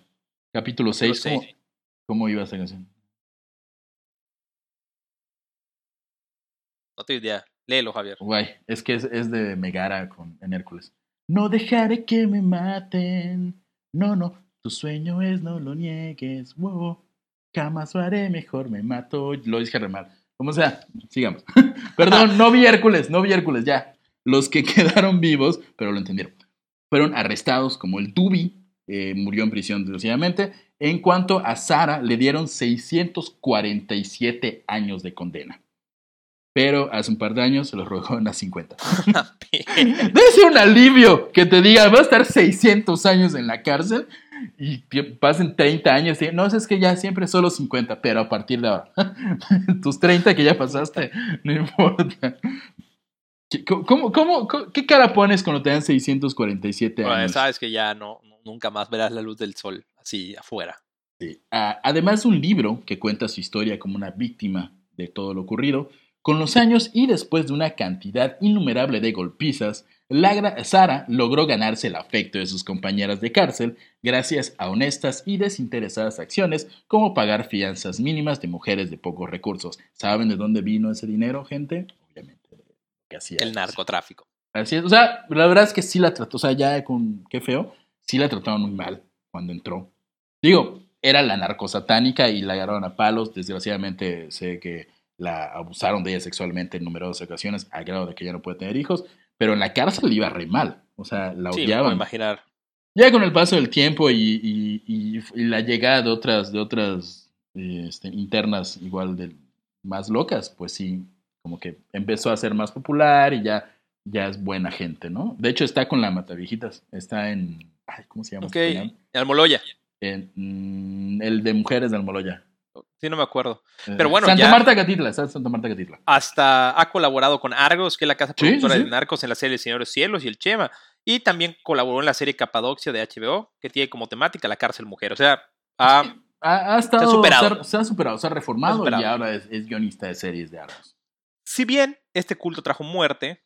Capítulo 6. Capítulo ¿Cómo. ¿Cómo iba esta canción? No tengo idea. Léelo, Javier. Guay, es que es, es de Megara con, en Hércules. No dejaré que me maten. No, no, tu sueño es no lo niegues. Wow. Jamás lo haré, mejor me mato. Lo dije re mal. Como sea, sigamos. Perdón, no vi Hércules, no vi Hércules, ya. Los que quedaron vivos, pero lo entendieron, fueron arrestados como el Dubi, eh, murió en prisión desgraciadamente. En cuanto a Sara, le dieron 647 años de condena. Pero hace un par de años se los redujeron a 50. Debe ser un alivio que te diga, vas a estar 600 años en la cárcel y pasen 30 años. y- No, es que ya siempre solo 50, pero a partir de ahora. Tus 30 que ya pasaste, no importa. ¿Qué- ¿Cómo, cómo, qué cara pones cuando te dan 647 Bueno, años? sabes que ya no, no- nunca más verás la luz del sol así afuera. Sí. Ah, además de un libro que cuenta su historia como una víctima de todo lo ocurrido, con los años y después de una cantidad innumerable de golpizas, la gra- Sara logró ganarse el afecto de sus compañeras de cárcel gracias a honestas y desinteresadas acciones como pagar fianzas mínimas de mujeres de pocos recursos. ¿Saben de dónde vino ese dinero, gente? Obviamente, que hacía. El narcotráfico. Así es. O sea, la verdad es que sí la trató, o sea, ya con qué feo, sí la trataron muy mal cuando entró. Digo, era la narcosatánica y la agarraron a palos. Desgraciadamente sé que la abusaron de ella sexualmente en numerosas ocasiones, a grado de que ya no puede tener hijos, pero en la cárcel le iba re mal. O sea, la Sí, me puedo odiaban. imaginar. Ya con el paso del tiempo y, y- y- y la llegada de otras, de otras eh, este, internas igual de más locas, pues sí, como que empezó a ser más popular y ya, ya es buena gente, ¿no? De hecho está con la Mataviejitas, está en, ay, ¿cómo se llama? Ok, este? Almoloya. En, mm, el de Mujeres de Almoloya. Sí, no me acuerdo. Eh, Pero bueno, Santa ya- Marta Catitla, Santa Marta Catitla. Hasta ha colaborado con Argos, que es la casa Sí, productora sí, sí. de Narcos en la serie El Señor de los Cielos y El Chema. Y también colaboró en la serie Capadocia de HBO, que tiene como temática la cárcel mujer. O sea, ha- Ha, ha estado, superado. Se ha, se ha superado, se ha reformado Se ha superado. y ahora es, es guionista de series de Argos. Si bien este culto trajo muerte,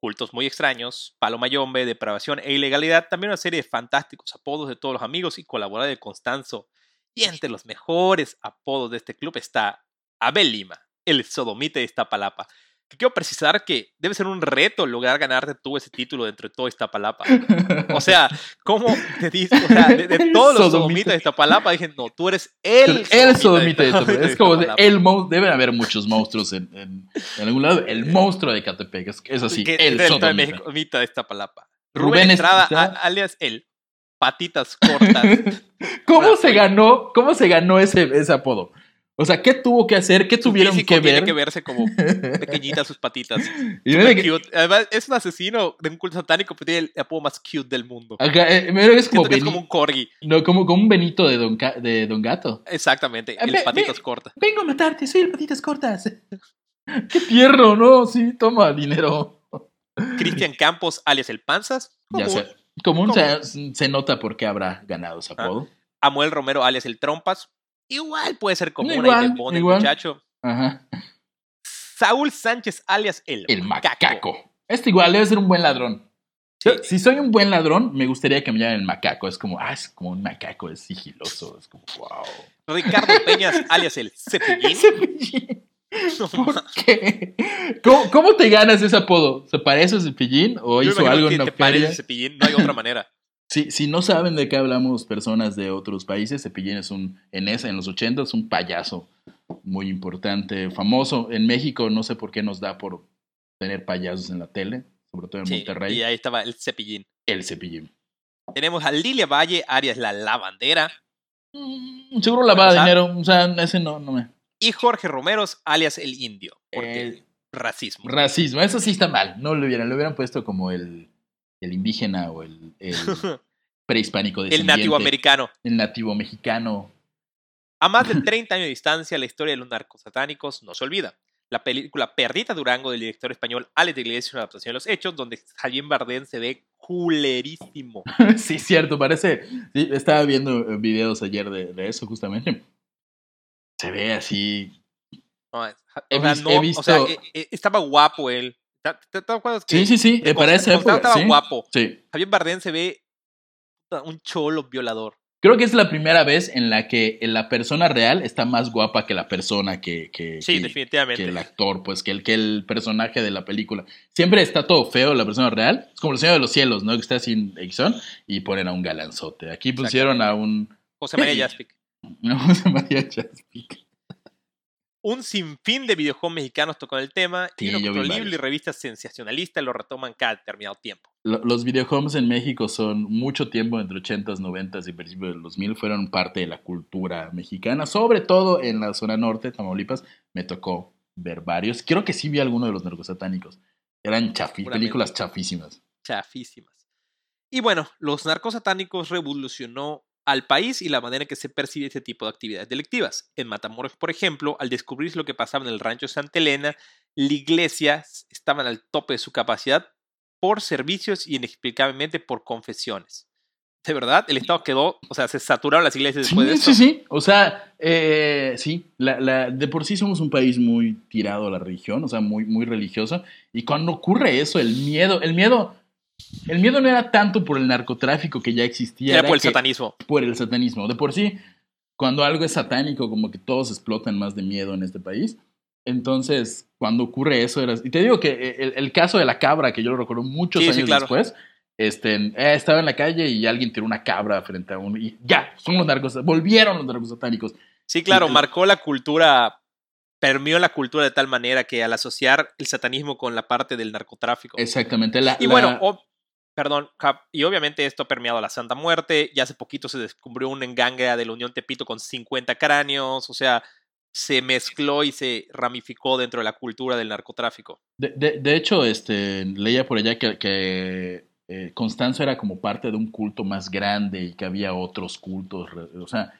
cultos muy extraños, palo mayombe, depravación e ilegalidad, también una serie de fantásticos apodos de todos los amigos y colaboradores de Constanzo. Y entre los mejores apodos de este club está Abel Lima, el sodomite de Iztapalapa, quiero precisar que debe ser un reto lograr ganarte tú ese título dentro de todo Iztapalapa. O sea, ¿cómo te dices? O sea, de, todos los sodomitas de Iztapalapa, dije, no, tú eres el, el sodomita de Iztapalapa. Es como el monstruo, deben haber muchos monstruos en, en, algún lado. El monstruo de Catepec, es, así, el sodomita. de Iztapalapa. Rubén, Estrada, alias el patitas cortas. ¿Cómo se ganó, cómo se ganó ese, ese apodo? O sea, ¿qué tuvo que hacer? ¿Qué tuvieron que ver? Tiene que verse como pequeñitas sus patitas. cute. Además, es un asesino de un culto satánico, pero tiene el apodo más cute del mundo. Eh, es, como es como un corgi. No, como, como un Benito de Don, de don Gato. Exactamente, el patitas cortas. Vengo a matarte, soy el patitas cortas. Qué tierno, ¿no? Sí, toma dinero. Cristian Campos, alias el Panzas. Ya sé. Común, Se, se, nota por qué habrá ganado ese ah. apodo. Amuel Romero, alias el Trompas. Igual puede ser como una de muchacho. Ajá. Saúl Sánchez, alias el, el macaco. Este igual debe ser un buen ladrón. Si soy un buen ladrón, me gustaría que me llamen el macaco. Es como, ah, es como un macaco, es sigiloso. Es como, wow. Ricardo Peñas, alias el Cepillín. Cepillín. ¿Por qué? ¿Cómo, te ganas ese apodo? ¿Se parece a Cepillín o hizo algo en la te parece Cepillín, no hay otra manera. Si, no saben de qué hablamos personas de otros países, Cepillín es un, en esa, en los 80 es un payaso muy importante, famoso. En México no sé por qué nos da por tener payasos en la tele, sobre todo en Monterrey. Y ahí estaba el Cepillín. El Cepillín. Tenemos a Lilia Valle, Arias la lavandera. Mm, seguro lavaba dinero, o sea, ese no, no me... Y Jorge Romeros, alias el indio. Porque racismo. Racismo, eso sí está mal. No lo hubieran, lo hubieran puesto como el el indígena o el, prehispánico. El nativo americano. El nativo mexicano. A más de 30 años de distancia, la historia de los narcosatánicos no se olvida. La película Perdita Durango del director español Alex de Iglesias es una adaptación de los hechos donde Javier Bardem se ve culerísimo. sí, cierto, parece. estaba viendo videos ayer de, eso justamente. Se ve así. he, visto... o sea, estaba guapo él. Sí, sí, sí, eh, para esa época. Estaba guapo. Sí. Javier Bardem se ve un cholo violador. Creo que es la primera vez en la que la persona real está más guapa que la persona que, que, sí, definitivamente. que el actor, pues que el, que el personaje de la película. Siempre está todo feo la persona real. Es como el Señor de los Cielos, ¿no? Que está sin edición y ponen a un galanzote. Aquí pusieron a un... José María Jaspic. No, José María Jaspic un sinfín de videojuegos mexicanos tocan el tema y un libro y revistas sensacionalistas lo retoman cada determinado tiempo. Los videojuegos en México son mucho tiempo, entre 80s, 90s y principios del 2000, fueron parte de la cultura mexicana, sobre todo en la zona norte, Tamaulipas, me tocó ver varios. Creo que sí vi alguno de los narcosatánicos. Eran chafi, películas chafísimas. Chafísimas. Y bueno, los narcosatánicos revolucionó al país y la manera en que se percibe este tipo de actividades delictivas. En Matamoros, por ejemplo, al descubrir lo que pasaba en el rancho Santa Elena, la iglesia estaba al tope de su capacidad por servicios y inexplicablemente por confesiones. De verdad, el Estado quedó, o sea, se saturaron las iglesias después de eso. Sí, sí, o sea, eh, sí, la, de por sí somos un país muy tirado a la religión, o sea, muy, muy religioso, y cuando ocurre eso, el miedo, el miedo el miedo no era tanto por el narcotráfico que ya existía. Era, por el satanismo. Por el satanismo. De por sí, cuando algo es satánico, como que todos explotan más de miedo en este país. Entonces, cuando ocurre eso, era... Y te digo que el, caso de la cabra, que yo lo recuerdo muchos años después, este, eh, estaba en la calle y alguien tiró una cabra frente a uno y ya, son los narcos, volvieron los narcos satánicos. Sí, claro, marcó la cultura, permeó la cultura de tal manera que al asociar el satanismo con la parte del narcotráfico. Exactamente. y bueno, Perdón, y obviamente esto ha permeado a la Santa Muerte. Ya hace poquito se descubrió un engangue de la Unión Tepito con 50 cráneos. O sea, se mezcló y se ramificó dentro de la cultura del narcotráfico. De, hecho, este, leía por allá que, que eh, Constanzo era como parte de un culto más grande y que había otros cultos. O sea,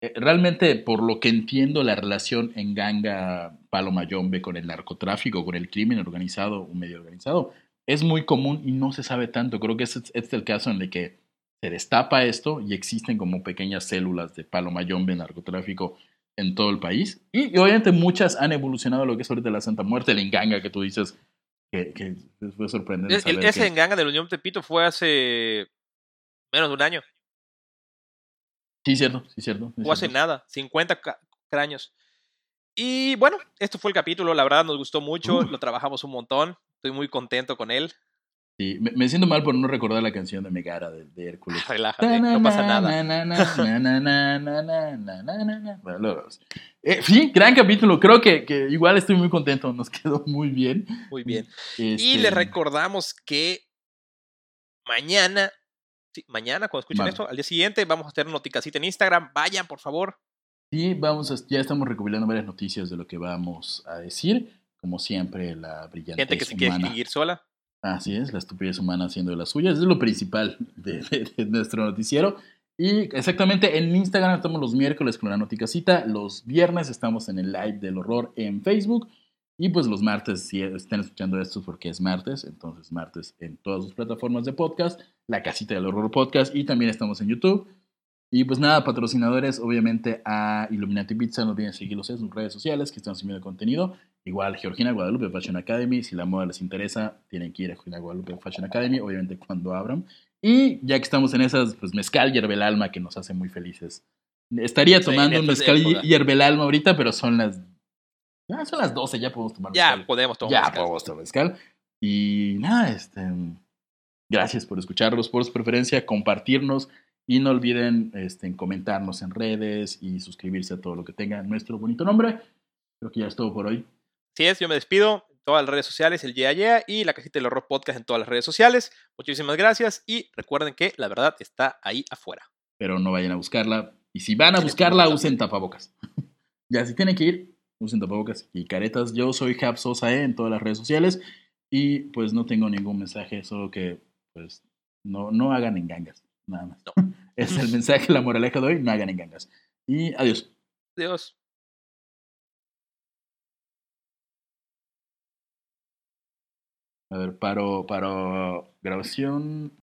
eh, realmente, por lo que entiendo, la relación en Ganga Palomayombe con el narcotráfico, con el crimen organizado o medio organizado, es muy común y no se sabe tanto. Creo que este es el caso en el que se destapa esto y existen como pequeñas células de palo mayombe, narcotráfico en todo el país. Y, y obviamente muchas han evolucionado a lo que es ahorita la Santa Muerte, el Enganga que tú dices, que, que fue sorprendente. El- saber ese que- enganga de la Unión Tepito fue hace menos de un año. Sí, cierto, sí, cierto. sí, O hace cierto. nada, 50 ca- cráneos. Y bueno, esto fue el capítulo. La verdad nos gustó mucho. Uh. Lo trabajamos un montón. Estoy muy contento con él. Sí, me, me siento mal por no recordar la canción de Megara de, de Hércules. Relájate, no pasa nada. Bueno. Eh, sí, gran capítulo. Creo que, que igual estoy muy contento. Nos quedó muy bien. Muy bien. Y les recordamos que mañana, sí, mañana cuando escuchen Vale. esto, al día siguiente vamos a hacer noticasita en Instagram. Vayan, por favor. Sí, vamos a- ya estamos recopilando varias noticias de lo que vamos a decir. Como siempre, la brillantez Gente que se quiere extinguir sola. Así es, la estupidez humana haciendo de las suyas. Es lo principal de, de- de nuestro noticiero. Y exactamente en Instagram estamos los miércoles con la noticasita. Los viernes estamos en el live del horror en Facebook. Y pues los martes, si están escuchando esto porque es martes, entonces martes en todas sus plataformas de podcast, la casita del horror podcast y también estamos en YouTube. Y pues nada, patrocinadores, obviamente a Illuminati Pizza, no olviden seguirlos en sus redes sociales que están subiendo contenido. Igual Georgina Guadalupe Fashion Academy, si la moda les interesa, tienen que ir a Georgina Guadalupe Fashion Academy, obviamente cuando abran. Y ya que estamos en esas, pues mezcal hierbel alma que nos hace muy felices. Estaría Sí, tomando un mezcal épocas. hierbel alma ahorita, pero son las... ah, son las 12, ya podemos tomar Ya mezcal. podemos tomar Ya mezcal. podemos tomar mezcal. Y nada, este... Gracias por escucharlos, por su preferencia, compartirnos y no olviden este, comentarnos en redes y suscribirse a todo lo que tenga nuestro bonito nombre. Creo que ya es todo por hoy. Así es, yo me despido. En todas las redes sociales, el Yeah Yeah y la cajita del horror podcast en todas las redes sociales. Muchísimas gracias y recuerden que la verdad está ahí afuera. pero no vayan a buscarla. Y si van a buscarla, usen tapabocas. ya, si tienen que ir, usen tapabocas y caretas. Yo soy Hab Sosa E en todas las redes sociales y pues no tengo ningún mensaje, solo que pues no, no hagan engangas, nada más. No. es el mensaje, la moraleja de hoy, no hagan engangas. Y adiós. Adiós. A ver, paro, paro, grabación.